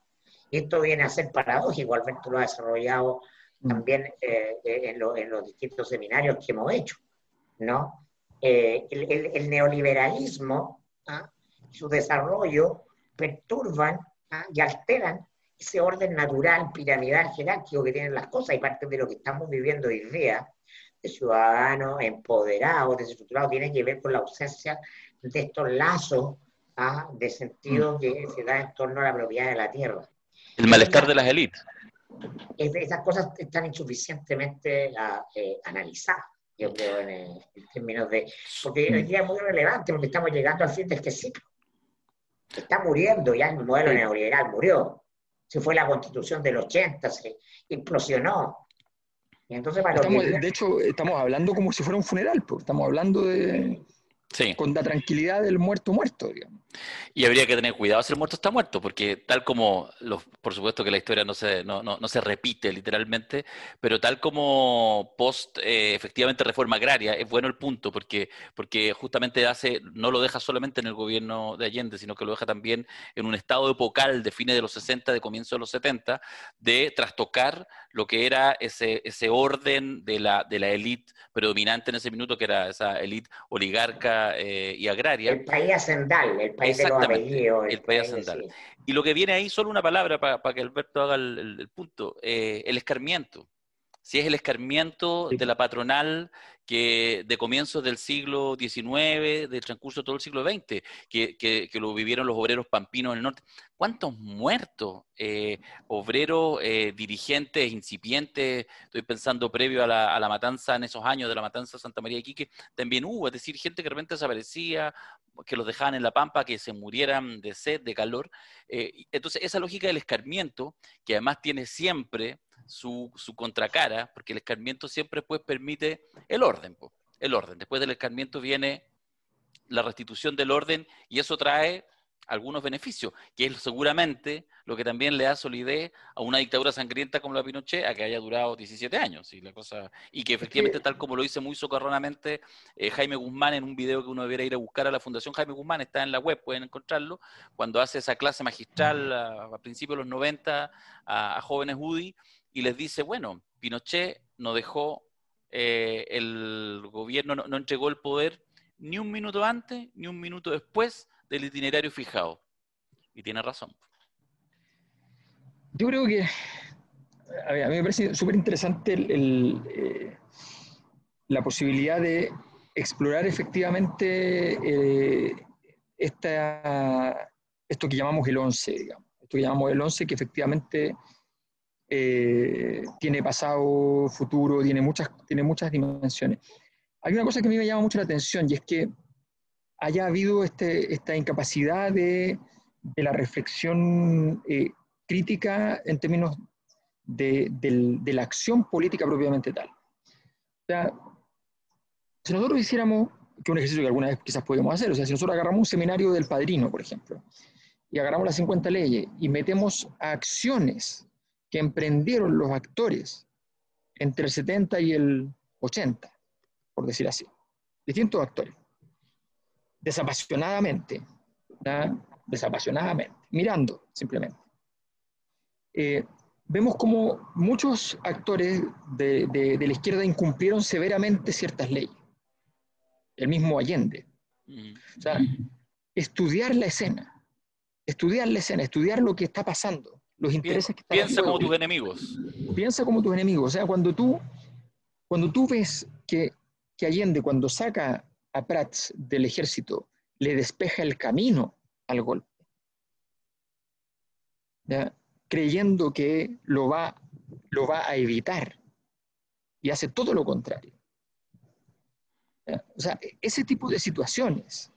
[SPEAKER 3] Y esto viene a ser paradójico, Alberto lo ha desarrollado mm. también eh, en, los distintos seminarios que hemos hecho, ¿no? Eh, el, neoliberalismo ¿ah? su desarrollo perturban ¿ah? y alteran ese orden natural, piramidal, jerárquico que tienen las cosas y parte de lo que estamos viviendo hoy día de ciudadanos empoderados, desestructurados, tiene que ver con la ausencia de estos lazos ¿ah? de sentido mm. que se da en torno a la propiedad de la tierra.
[SPEAKER 2] El malestar de las élites.
[SPEAKER 3] esas cosas están insuficientemente ah, eh, analizadas, yo creo, en, términos de... Porque hoy día es muy relevante, porque estamos llegando al fin de este ciclo. Está muriendo, ya el modelo neoliberal murió. Se fue la constitución del 80, se implosionó
[SPEAKER 1] de hecho, estamos hablando como si fuera un funeral, porque estamos hablando de, con la tranquilidad del muerto muerto, digamos.
[SPEAKER 2] Y habría que tener cuidado si el muerto está muerto, porque tal como, los, por supuesto que la historia no se, no, no, se repite literalmente, pero tal como post, eh, efectivamente, reforma agraria, es bueno el punto, porque, porque justamente hace, no lo deja solamente en el gobierno de Allende, sino que lo deja también en un estado epocal de fines de los 60, de comienzo de los 70, de trastocar lo que era ese, ese orden de la, de la élite predominante en ese minuto, que era esa élite oligarca eh, y agraria.
[SPEAKER 3] El país ascendal, el país los
[SPEAKER 2] el, país ascendal. Y lo que viene ahí, solo una palabra para que Alberto haga el, punto, eh, el escarmiento si es el escarmiento de la patronal que de comienzos del siglo XIX, del transcurso de todo el siglo XX, que, lo vivieron los obreros pampinos en el norte. ¿Cuántos muertos, eh, obreros, eh, dirigentes, incipientes, estoy pensando previo a la, matanza en esos años de la matanza de Santa María de Quique, también hubo, es decir, gente que de repente desaparecía, que los dejaban en la pampa, que se murieran de sed, de calor. Eh, entonces, esa lógica del escarmiento, que además tiene siempre su, contracara, porque el escarmiento siempre pues permite el orden, el orden. Después del escarmiento viene la restitución del orden y eso trae algunos beneficios, que es seguramente lo que también le da solidez a una dictadura sangrienta como la Pinochet, a que haya durado 17 años, y, la cosa, y que efectivamente, tal como lo dice muy socarronamente eh, Jaime Guzmán en un video que uno debiera ir a buscar a la Fundación Jaime Guzmán, está en la web, pueden encontrarlo, cuando hace esa clase magistral a, principios de los 90 a, a jóvenes UDI, y les dice, bueno, Pinochet no dejó eh, el gobierno, no, entregó el poder ni un minuto antes ni un minuto después del itinerario fijado. Y tiene razón.
[SPEAKER 1] Yo creo que a, mí me parece súper interesante eh, la posibilidad de explorar efectivamente eh, esta, esto que llamamos el 11, digamos. Esto que llamamos el 11, que efectivamente eh, tiene pasado, futuro, tiene muchas, tiene muchas dimensiones. Hay una cosa que a mí me llama mucho la atención y es que haya habido este, esta incapacidad de, de la reflexión eh, crítica en términos de, de, la acción política propiamente tal. O sea, si nosotros hiciéramos, que un ejercicio que alguna vez quizás podemos hacer, o sea, si nosotros agarramos un seminario del padrino, por ejemplo, y agarramos las 50 leyes y metemos acciones que emprendieron los actores entre el 70 y el 80, por decir así. Distintos actores. Desapasionadamente. Desapasionadamente. Mirando, simplemente. Eh, vemos como muchos actores de, de, la izquierda incumplieron severamente ciertas leyes. El mismo Allende. O sea, estudiar la escena, estudiar la escena, estudiar lo que está pasando, los intereses que
[SPEAKER 2] están Piensa como tus enemigos.
[SPEAKER 1] Piensa como tus enemigos. O sea, cuando tú, cuando tú ves que, que Allende, cuando saca a Prats del ejército, le despeja el camino al golpe. ¿ya? creyendo que lo va, lo va a evitar y hace todo lo contrario. O sea, ese tipo de situaciones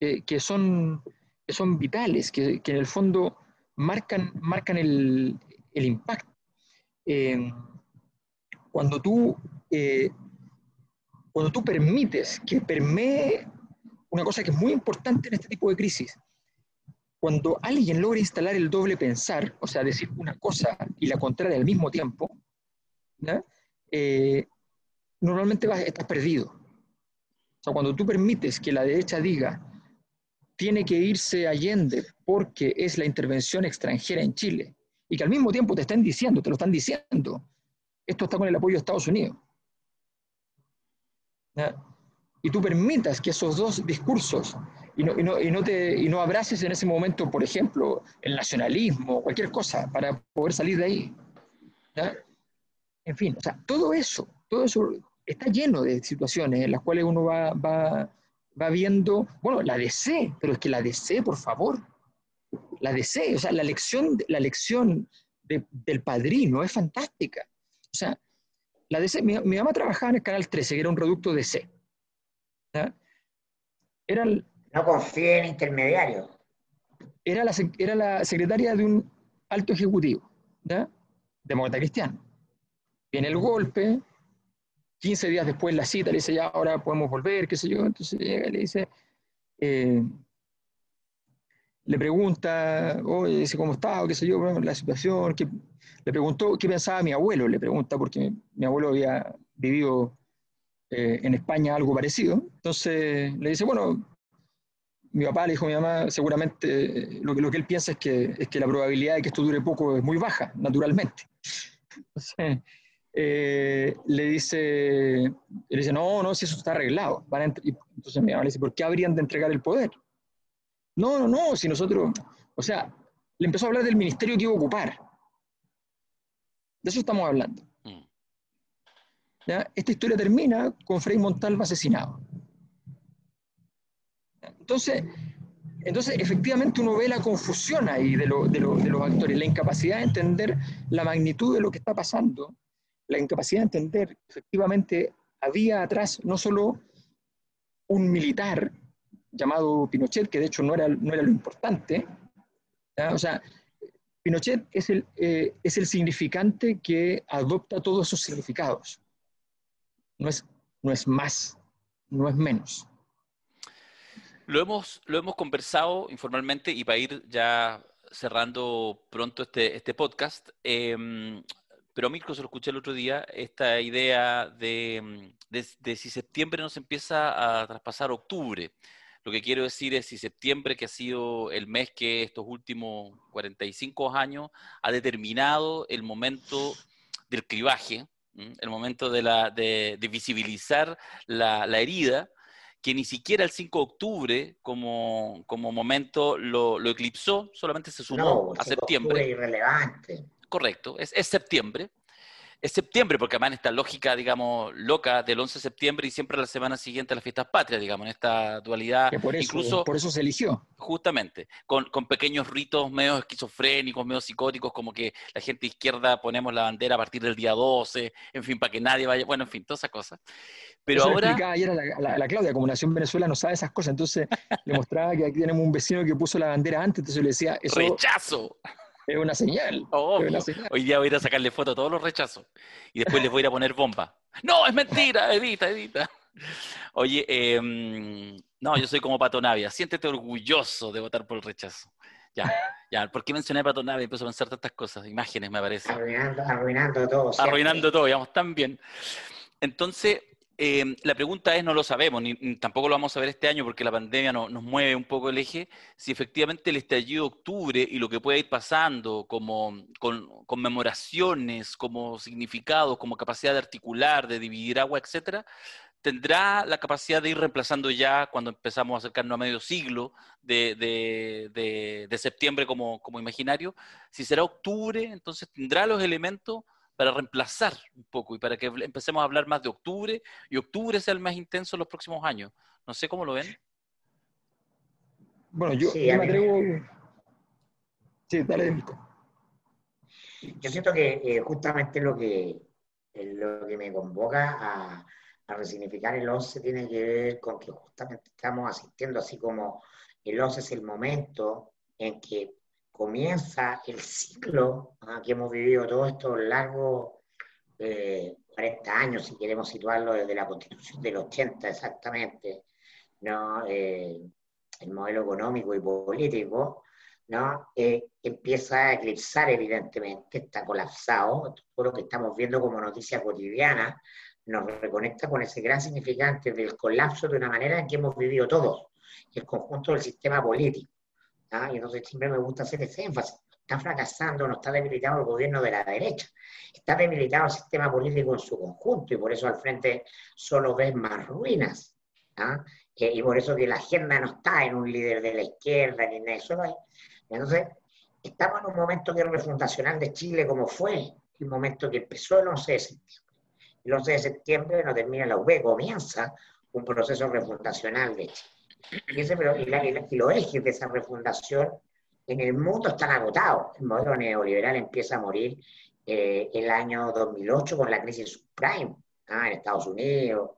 [SPEAKER 1] eh, que, son, son vitales, que, en el fondo marcan, marcan el, impacto. Eh, cuando, tú, eh, cuando tú permites que permee una cosa que es muy importante en este tipo de crisis, cuando alguien logra instalar el doble pensar, o sea, decir una cosa y la contraria al mismo tiempo, eh, normalmente vas, estás perdido. O sea, cuando tú permites que la derecha diga, tiene que irse Allende porque es la intervención extranjera en Chile, y que al mismo tiempo te están diciendo, te lo están diciendo, esto está con el apoyo de Estados Unidos. Y tú permitas que esos dos discursos y no, y no, y no, te, y no abraces en ese momento, por ejemplo, el nacionalismo, cualquier cosa, para poder salir de ahí. En fin, o sea, todo eso, todo eso está lleno de situaciones en las cuales uno va, va, va viendo, bueno, la DC, pero es que la DC, por favor, la DC, o sea, la lección, la lección del padrino es fantástica. O sea, la DC, mi, mi, mamá trabajaba en el Canal 13, que era un producto DC.
[SPEAKER 3] Era no confíe en intermediarios.
[SPEAKER 1] Era la, era la secretaria de un alto ejecutivo. Demócrata cristiano. Viene el golpe, 15 días después la cita, le dice, ya, ahora podemos volver, qué sé yo. Entonces llega y le dice, eh, le pregunta, oye, dice, ¿cómo está? Qué sé yo, la situación. Que, le preguntó qué pensaba mi abuelo, le pregunta, porque mi abuelo había vivido eh, en España algo parecido. Entonces le dice, bueno, mi papá le dijo a mi mamá, seguramente lo que, lo que él piensa es que, es que la probabilidad de que esto dure poco es muy baja, naturalmente. Entonces, eh, le, dice, le dice, no, no, si eso está arreglado. entonces mi mamá le dice, ¿por qué habrían de entregar el poder? No, no, no, si nosotros, o sea, le empezó a hablar del ministerio que iba a ocupar. De eso estamos hablando. Mm. ¿Ya? Esta historia termina con Frei Montalva asesinado. Entonces, entonces, efectivamente uno ve la confusión ahí de, de, de, los actores, la incapacidad de entender la magnitud de lo que está pasando, la incapacidad de entender efectivamente había atrás no solo un militar llamado Pinochet, que de hecho no era, no era lo importante, o sea, Pinochet es el, eh, es el significante que adopta todos esos significados, no es, no es más, no es menos.
[SPEAKER 2] Lo hemos, lo hemos conversado informalmente y para ir ya cerrando pronto este, este podcast, eh, pero a Mirko se lo escuché el otro día, esta idea de, de, si septiembre nos empieza a traspasar octubre. Lo que quiero decir es si septiembre, que ha sido el mes que estos últimos 45 años ha determinado el momento del clivaje, el momento de, la, de, de visibilizar la, la herida, que ni siquiera el 5 de octubre como, como momento lo, lo, eclipsó, solamente se sumó a septiembre.
[SPEAKER 3] irrelevante.
[SPEAKER 2] Correcto, es, es septiembre es septiembre, porque además en esta lógica, digamos, loca del 11 de septiembre y siempre la semana siguiente a las fiestas patrias, digamos, en esta dualidad.
[SPEAKER 1] por eso, incluso, por eso se eligió.
[SPEAKER 2] Justamente, con, con, pequeños ritos medio esquizofrénicos, medio psicóticos, como que la gente izquierda ponemos la bandera a partir del día 12, en fin, para que nadie vaya, bueno, en fin, todas esas cosas. Pero ahora...
[SPEAKER 1] ayer a la, la, Claudia, como nació en Venezuela, no sabe esas cosas, entonces le mostraba que aquí tenemos un vecino que puso la bandera antes, entonces le decía...
[SPEAKER 2] Eso, ¡Rechazo!
[SPEAKER 1] Es una señal.
[SPEAKER 2] Hoy día voy a ir a sacarle foto a todos los rechazos. Y después les voy a ir a poner bomba. No, es mentira, edita, edita. Oye, em, no, yo soy como Pato Navia. Siéntete orgulloso de votar por el rechazo. Ya, ya. ¿Por qué mencioné Patonave? Empiezo a pensar tantas cosas, imágenes, me parece.
[SPEAKER 3] Arruinando, arruinando todo.
[SPEAKER 2] Arruinando todo, digamos, tan bien. Entonces, eh, la pregunta es, no lo sabemos, ni, tampoco lo vamos a ver este año porque la pandemia nos mueve un poco el eje, si efectivamente el estallido de octubre y lo que puede ir pasando como con, conmemoraciones, como significados, como capacidad de articular, de dividir agua, etcétera, tendrá la capacidad de ir reemplazando ya cuando empezamos a acercarnos a medio siglo de, septiembre como, como imaginario. Si será octubre, entonces tendrá los elementos para reemplazar un poco y para que empecemos a hablar más de octubre y octubre sea el más intenso en los próximos años. No sé cómo lo ven.
[SPEAKER 1] Bueno, yo, me atrevo. Sí, dale,
[SPEAKER 3] Yo siento que eh, justamente lo que, eh, lo que me convoca a, a resignificar el 11 tiene que ver con que justamente estamos asistiendo, así como el 11 es el momento en que comienza el ciclo que hemos vivido todos estos largos 40 años, si queremos situarlo desde la constitución del 80 exactamente, ¿no? Eh, el modelo económico y político, ¿no? Eh, empieza a eclipsar evidentemente, está colapsado, todo lo que estamos viendo como noticia cotidiana nos reconecta con ese gran significante del colapso de una manera en que hemos vivido todos, el conjunto del sistema político. ¿Ah? Y entonces siempre me gusta hacer ese énfasis. Está fracasando, no está debilitado el gobierno de la derecha, está debilitado el sistema político en su conjunto y por eso al frente solo ves más ruinas. ¿ah? y por eso que la agenda no está en un líder de la izquierda ni en eso. Entonces, estamos en un momento que es refundacional de Chile como fue el momento que empezó el 11 de septiembre. El 11 de septiembre no termina la UB, comienza un proceso refundacional de Chile. Y, ese, y, los ejes de esa refundación en el mundo están agotados. El modelo neoliberal empieza a morir eh, el año 2008 con la crisis subprime ¿ah? en Estados Unidos,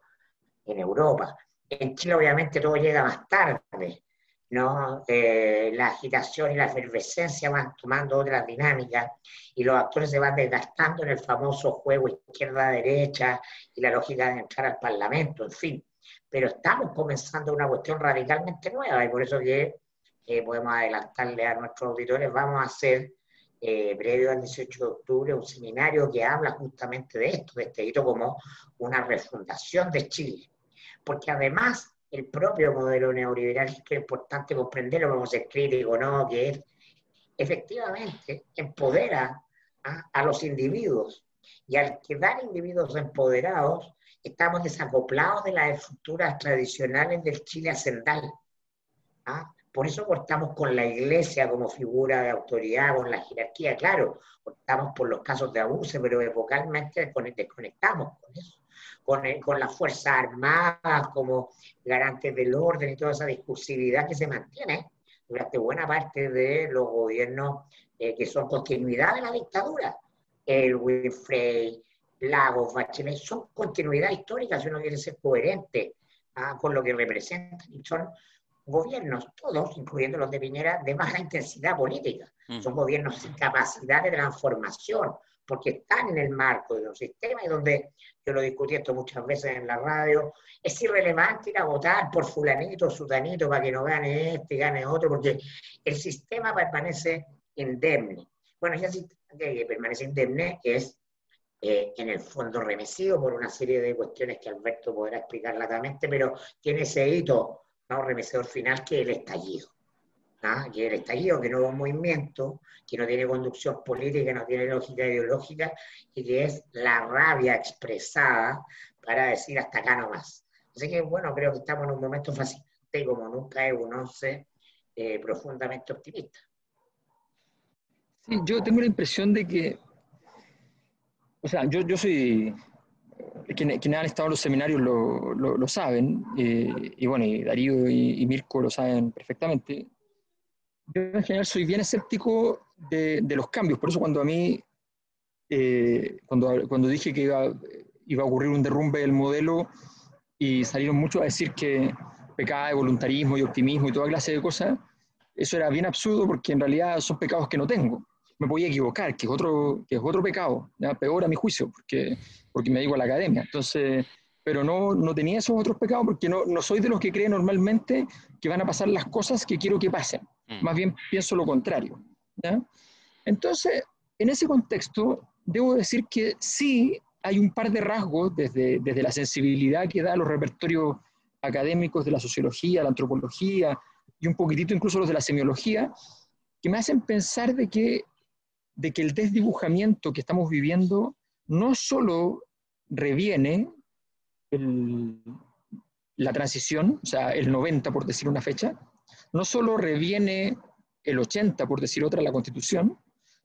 [SPEAKER 3] en Europa. En Chile obviamente todo llega más tarde, ¿no? Eh, la agitación y la efervescencia van tomando otras dinámicas y los actores se van desgastando en el famoso juego izquierda-derecha y la lógica de entrar al Parlamento, en fin pero estamos comenzando una cuestión radicalmente nueva y por eso que eh, podemos adelantarle a nuestros auditores, vamos a hacer eh, previo al 18 de octubre un seminario que habla justamente de esto, de este hito como una refundación de Chile. Porque además el propio modelo neoliberal, que es importante comprenderlo, vamos a ser crítico, ¿no? Que es, efectivamente empodera a los individuos. Y al quedar individuos empoderados, estamos desacoplados de las estructuras tradicionales del Chile hacendal. ¿ah? Por eso cortamos con la iglesia como figura de autoridad, con la jerarquía, claro, cortamos por los casos de abuso, pero epocalmente desconectamos con eso, con, con las Fuerzas Armadas como garantes del orden y toda esa discursividad que se mantiene durante buena parte de los gobiernos eh, que son continuidad de la dictadura. El Winfrey, Lagos, Bachelet, son continuidad histórica si uno quiere ser coherente ah, con lo que representan. Y son gobiernos, todos, incluyendo los de Piñera, de baja intensidad política. Mm. Son gobiernos sin capacidad de transformación, porque están en el marco de un sistema y donde, yo lo discutí esto muchas veces en la radio, es irrelevante ir a votar por fulanito o sutanito para que no gane este gane otro, porque el sistema permanece indemne. Bueno, ya sistema que permanece indemne es eh, en el fondo remecido por una serie de cuestiones que Alberto podrá explicar latamente, pero tiene ese hito ¿no? remecedor final que es el estallido. ¿ah? Que es el estallido, que no es un movimiento, que no tiene conducción política, no tiene lógica ideológica, y que es la rabia expresada para decir hasta acá no más. Así que, bueno, creo que estamos en un momento fascinante como nunca es un once eh, profundamente optimista.
[SPEAKER 1] Sí, yo tengo la impresión de que o sea, yo, yo soy, quienes, han estado en los seminarios lo, lo, saben, eh, y bueno, y Darío y, Mirko lo saben perfectamente. Yo en general soy bien escéptico de, de los cambios, por eso cuando a mí, eh, cuando, cuando dije que iba, iba a ocurrir un derrumbe del modelo y salieron muchos a decir que pecaba de voluntarismo y optimismo y toda clase de cosas, eso era bien absurdo porque en realidad son pecados que no tengo me podía equivocar, que es otro, que es otro pecado, peor a mi juicio, porque, porque me digo a la academia. Entonces, pero no, no tenía esos otros pecados porque no, no soy de los que creen normalmente que van a pasar las cosas que quiero que pasen. Mm. Más bien pienso lo contrario. Entonces, en ese contexto, debo decir que sí hay un par de rasgos desde, desde la sensibilidad que da los repertorios académicos de la sociología, la antropología y un poquitito incluso los de la semiología, que me hacen pensar de que, de que el desdibujamiento que estamos viviendo no solo reviene la transición, o sea, el 90 por decir una fecha, no solo reviene el 80 por decir otra la constitución,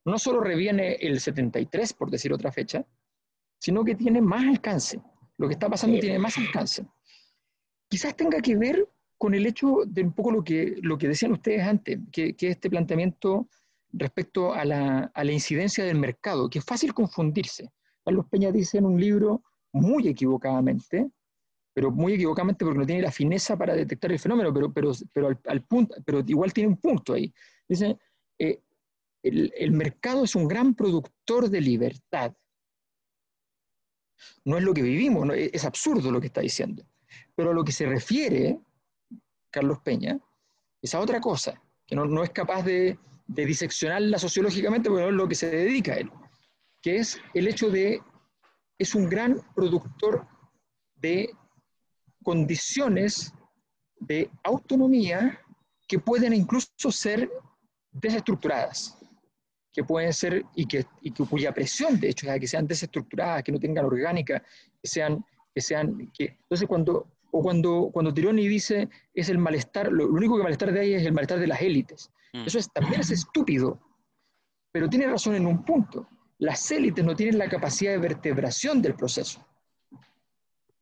[SPEAKER 1] no solo reviene el 73 por decir otra fecha, sino que tiene más alcance. Lo que está pasando tiene más alcance. Quizás tenga que ver con el hecho de un poco lo que, lo que decían ustedes antes, que, que este planteamiento respecto a la, incidencia del mercado, que es fácil confundirse. Carlos Peña dice en un libro muy equivocadamente, pero muy equivocadamente porque no tiene la fineza para detectar el fenómeno, pero, pero, pero, al, punto, pero igual tiene un punto ahí. Dice, eh, el, mercado es un gran productor de libertad. No es lo que vivimos, es absurdo lo que está diciendo. Pero a lo que se refiere Carlos Peña es a otra cosa, que no, no es capaz de, de, diseccionarla sociológicamente porque es lo que se dedica a él, que es el hecho de, es un gran productor de condiciones de autonomía que pueden incluso ser desestructuradas, que pueden ser y que, y que cuya presión, de hecho, es que sean desestructuradas, que no tengan orgánica, que sean, que sean, que, entonces cuando o cuando, cuando Tironi dice es el malestar, lo, único que malestar de ahí es el malestar de las élites. Mm. Eso es, también es estúpido, pero tiene razón en un punto. Las élites no tienen la capacidad de vertebración del proceso.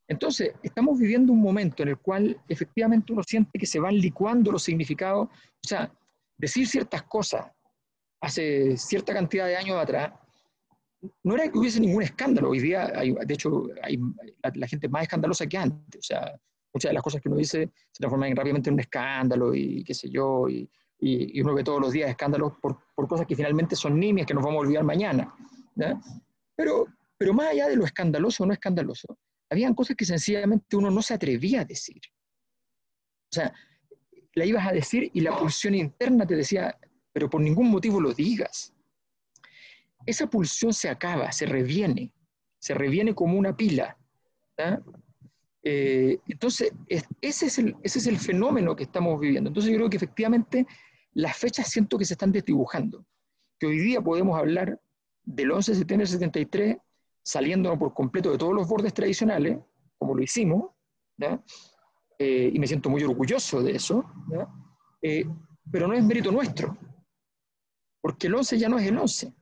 [SPEAKER 1] Entonces, estamos viviendo un momento en el cual efectivamente uno siente que se van licuando los significados. O sea, decir ciertas cosas hace cierta cantidad de años atrás no era que hubiese ningún escándalo. Hoy día, hay, de hecho, hay la, gente más escandalosa que antes. O sea, muchas de las cosas que uno dice se transforman rápidamente en un escándalo y qué sé yo. Y, y, uno ve todos los días escándalos por, por, cosas que finalmente son nimias, que nos vamos a olvidar mañana. Pero, pero más allá de lo escandaloso o no escandaloso, habían cosas que sencillamente uno no se atrevía a decir. O sea, la ibas a decir y la pulsión interna te decía, pero por ningún motivo lo digas esa pulsión se acaba, se reviene, se reviene como una pila. Eh, entonces, ese, es el, ese es el fenómeno que estamos viviendo. Entonces, yo creo que efectivamente las fechas siento que se están desdibujando. Que hoy día podemos hablar del 11 de septiembre del 73 saliéndonos por completo de todos los bordes tradicionales, como lo hicimos, eh, y me siento muy orgulloso de eso, eh, pero no es mérito nuestro, porque el 11 ya no es el 11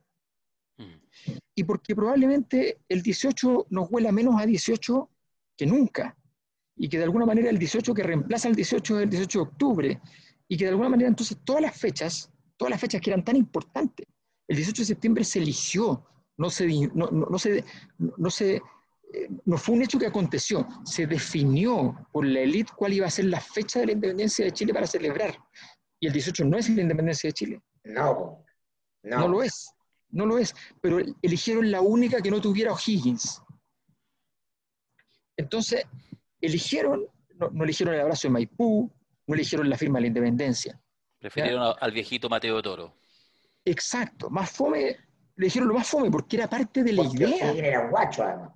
[SPEAKER 1] y porque probablemente el 18 nos huela menos a 18 que nunca, y que de alguna manera el 18 que reemplaza el 18 es el 18 de octubre, y que de alguna manera entonces todas las fechas, todas las fechas que eran tan importantes, el 18 de septiembre se eligió, no se, no, no, no se, no se eh, no fue un hecho que aconteció, se definió por la élite cuál iba a ser la fecha de la independencia de Chile para celebrar. Y el 18 no es la independencia de Chile.
[SPEAKER 3] No,
[SPEAKER 1] no, no lo es no lo es, pero eligieron la única que no tuviera O'Higgins. Entonces, eligieron, no, eligieron el abrazo de Maipú, no eligieron la firma de la independencia.
[SPEAKER 2] Prefirieron al viejito Mateo Toro.
[SPEAKER 1] Exacto, más fome, le dijeron lo más fome porque era parte de la idea.
[SPEAKER 3] Era guacho, además.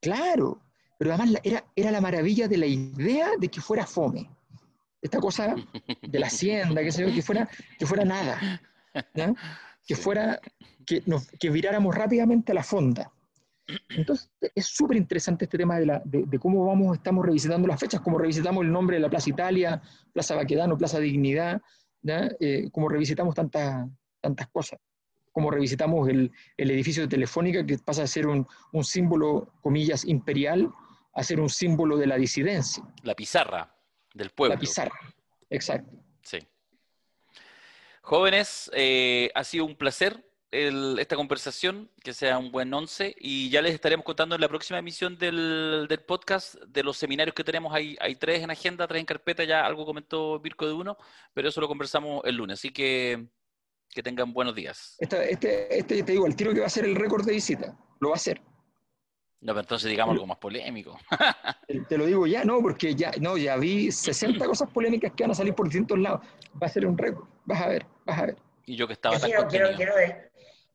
[SPEAKER 1] Claro, pero además era, era la maravilla de la idea de que fuera fome. Esta cosa de la hacienda, que, que, fuera, que fuera nada. Que fuera que, nos, que viráramos rápidamente a la fonda. Entonces, es súper interesante este tema de, la, de, cómo vamos, estamos revisitando las fechas, cómo revisitamos el nombre de la Plaza Italia, Plaza Baquedano, Plaza Dignidad, eh, cómo revisitamos tantas, tantas cosas, cómo revisitamos el, el, edificio de Telefónica que pasa a ser un, un, símbolo, comillas, imperial, a ser un símbolo de la disidencia.
[SPEAKER 2] La pizarra del pueblo.
[SPEAKER 1] La pizarra, exacto.
[SPEAKER 2] Sí. Jóvenes, eh, ha sido un placer esta conversación, que sea un buen once, y ya les estaremos contando en la próxima emisión del, podcast de los seminarios que tenemos. Hay, hay tres en agenda, tres en carpeta, ya algo comentó Virco de uno, pero eso lo conversamos el lunes, así que que tengan buenos días.
[SPEAKER 1] Este, este, este te digo, el tiro que va a ser el récord de visita, lo va a hacer.
[SPEAKER 2] No, pero entonces digamos algo más polémico.
[SPEAKER 1] Te lo digo ya, no, porque ya, no, ya vi 60 cosas polémicas que van a salir por distintos lados. Va a ser un récord. Vas a ver, vas a ver.
[SPEAKER 2] Y yo que estaba
[SPEAKER 3] Yo
[SPEAKER 2] tan
[SPEAKER 3] quiero, quiero, quiero,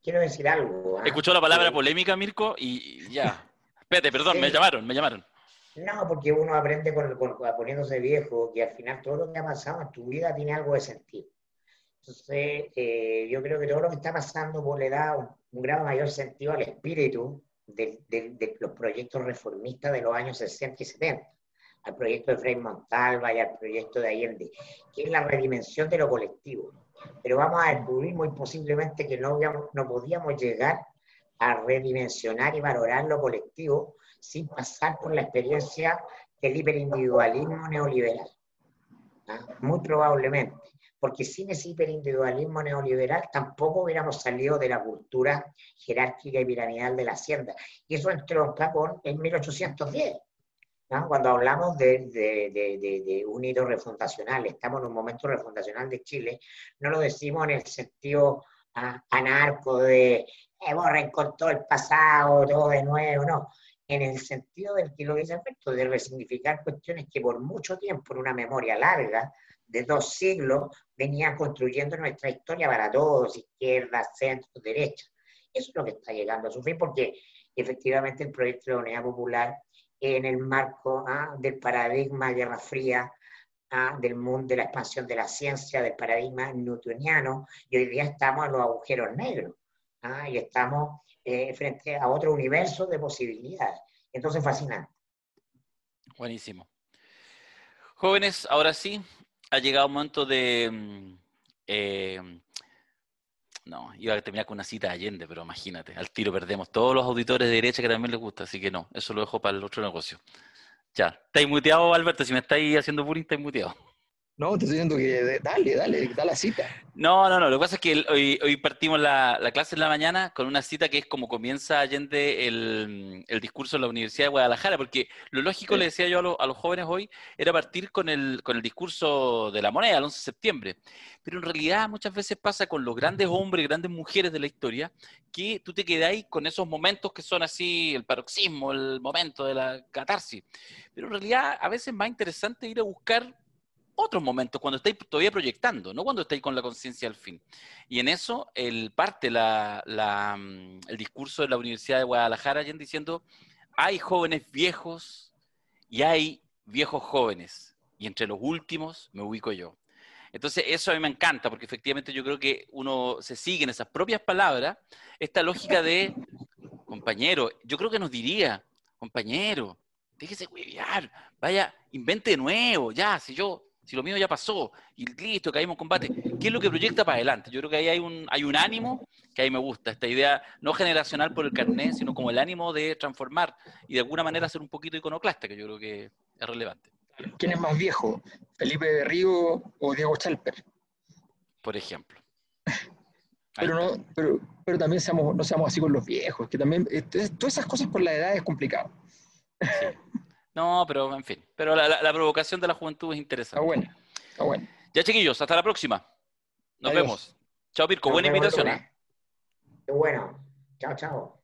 [SPEAKER 3] quiero decir algo. ¿ah?
[SPEAKER 2] Escuchó la palabra
[SPEAKER 3] Eh,
[SPEAKER 2] polémica, Mirko, y ya. Espérate, perdón,
[SPEAKER 3] Sí.
[SPEAKER 2] me llamaron, me llamaron.
[SPEAKER 3] No, porque uno aprende con, con- poniéndose viejo que al final todo lo que ha pasado en tu vida tiene algo de sentido. Entonces, eh, yo creo que todo lo que está pasando pues, le da un, un grado mayor sentido al espíritu de, los proyectos reformistas de los años 60 y 70, al proyecto de Frei Montalva y al proyecto de Allende, que es la redimensión de lo colectivo. Pero vamos a descubrir muy posiblemente que no, no podíamos llegar a redimensionar y valorar lo colectivo sin pasar por la experiencia del hiperindividualismo neoliberal. ¿ah? Muy probablemente, porque sin ese hiperindividualismo neoliberal tampoco hubiéramos salido de la cultura jerárquica y piramidal de la hacienda. Y eso entronca con el 1810. ¿no? Cuando hablamos de, de- de- de- un hito refundacional, estamos en un momento refundacional de Chile, no lo decimos en el sentido ah, anarco de eh, borren con todo el pasado, todo de nuevo, no. En el sentido del que lo dice efecto, de resignificar cuestiones que por mucho tiempo, en una memoria larga, de dos siglos, venían construyendo nuestra historia para todos, izquierda, centro, derecha. Eso es lo que está llegando a su fin, porque efectivamente el proyecto de la Unidad Popular, en el marco ah, del paradigma Guerra Fría, ah, del mundo, de la expansión de la ciencia, del paradigma newtoniano, y hoy día estamos en los agujeros negros. Ah, y estamos eh, frente a otro universo de posibilidades. Entonces, fascinante.
[SPEAKER 2] Buenísimo. Jóvenes, ahora sí, ha llegado el momento de... mm, eh, no, iba a terminar con una cita de Allende, pero imagínate, al tiro perdemos todos los auditores de derecha que también les gusta, así que no, eso lo dejo para el otro negocio. Ya, estáis muteado, Alberto, si me estáis haciendo bullying, estáis muteado.
[SPEAKER 1] No, te estoy diciendo que dale, dale, da la cita.
[SPEAKER 2] No, no, no. Lo que pasa es que hoy, hoy partimos la, la clase en la mañana con una cita que es como comienza Allende el, el discurso en la Universidad de Guadalajara, porque lo lógico, le decía yo a, lo- a los jóvenes hoy, era partir con el, con el discurso de la moneda, el 11 de septiembre. Pero en realidad muchas veces pasa con los grandes hombres, grandes mujeres de la historia, que tú te quedáis con esos momentos que son así, el paroxismo, el momento de la catarsis. Pero en realidad a veces es más interesante ir a buscar otros momentos, cuando estáis todavía proyectando, no cuando estáis con la conciencia al fin. Y en eso el parte la, la, mm, el discurso de la Universidad de Guadalajara Allende diciendo, hay jóvenes viejos y hay viejos jóvenes, y entre los últimos me ubico yo. Entonces eso a mí me encanta, porque efectivamente yo creo que uno se sigue en esas propias palabras, esta lógica de, compañero, yo creo que nos diría, compañero, déjese huevear, vaya, invente de nuevo, ya, si yo, si lo mío ya pasó, y listo, caímos en combate, ¿qué es lo que proyecta para adelante? Yo creo que ahí hay un, hay un ánimo que ahí me gusta, esta idea no generacional por el carnet, sino como el ánimo de transformar y de alguna manera ser un poquito iconoclasta, que yo creo que es relevante,
[SPEAKER 1] ¿Quién es más viejo? ¿Felipe de Río o Diego Chalper?
[SPEAKER 2] por ejemplo.
[SPEAKER 1] Pero, no, pero, pero también seamos, no seamos así con los viejos, que también, todas esas cosas con la edad es complicado.
[SPEAKER 2] Sí. No, pero en fin, pero la, la- la provocación de la juventud es
[SPEAKER 1] Está
[SPEAKER 2] interesante.
[SPEAKER 1] bueno, está bueno.
[SPEAKER 2] Ya chiquillos, hasta la próxima. Nos
[SPEAKER 1] Adiós.
[SPEAKER 2] vemos. Chao Pirco,
[SPEAKER 3] Nos
[SPEAKER 2] buena invitación. ¿eh?
[SPEAKER 3] Qué bueno. Chao, chao.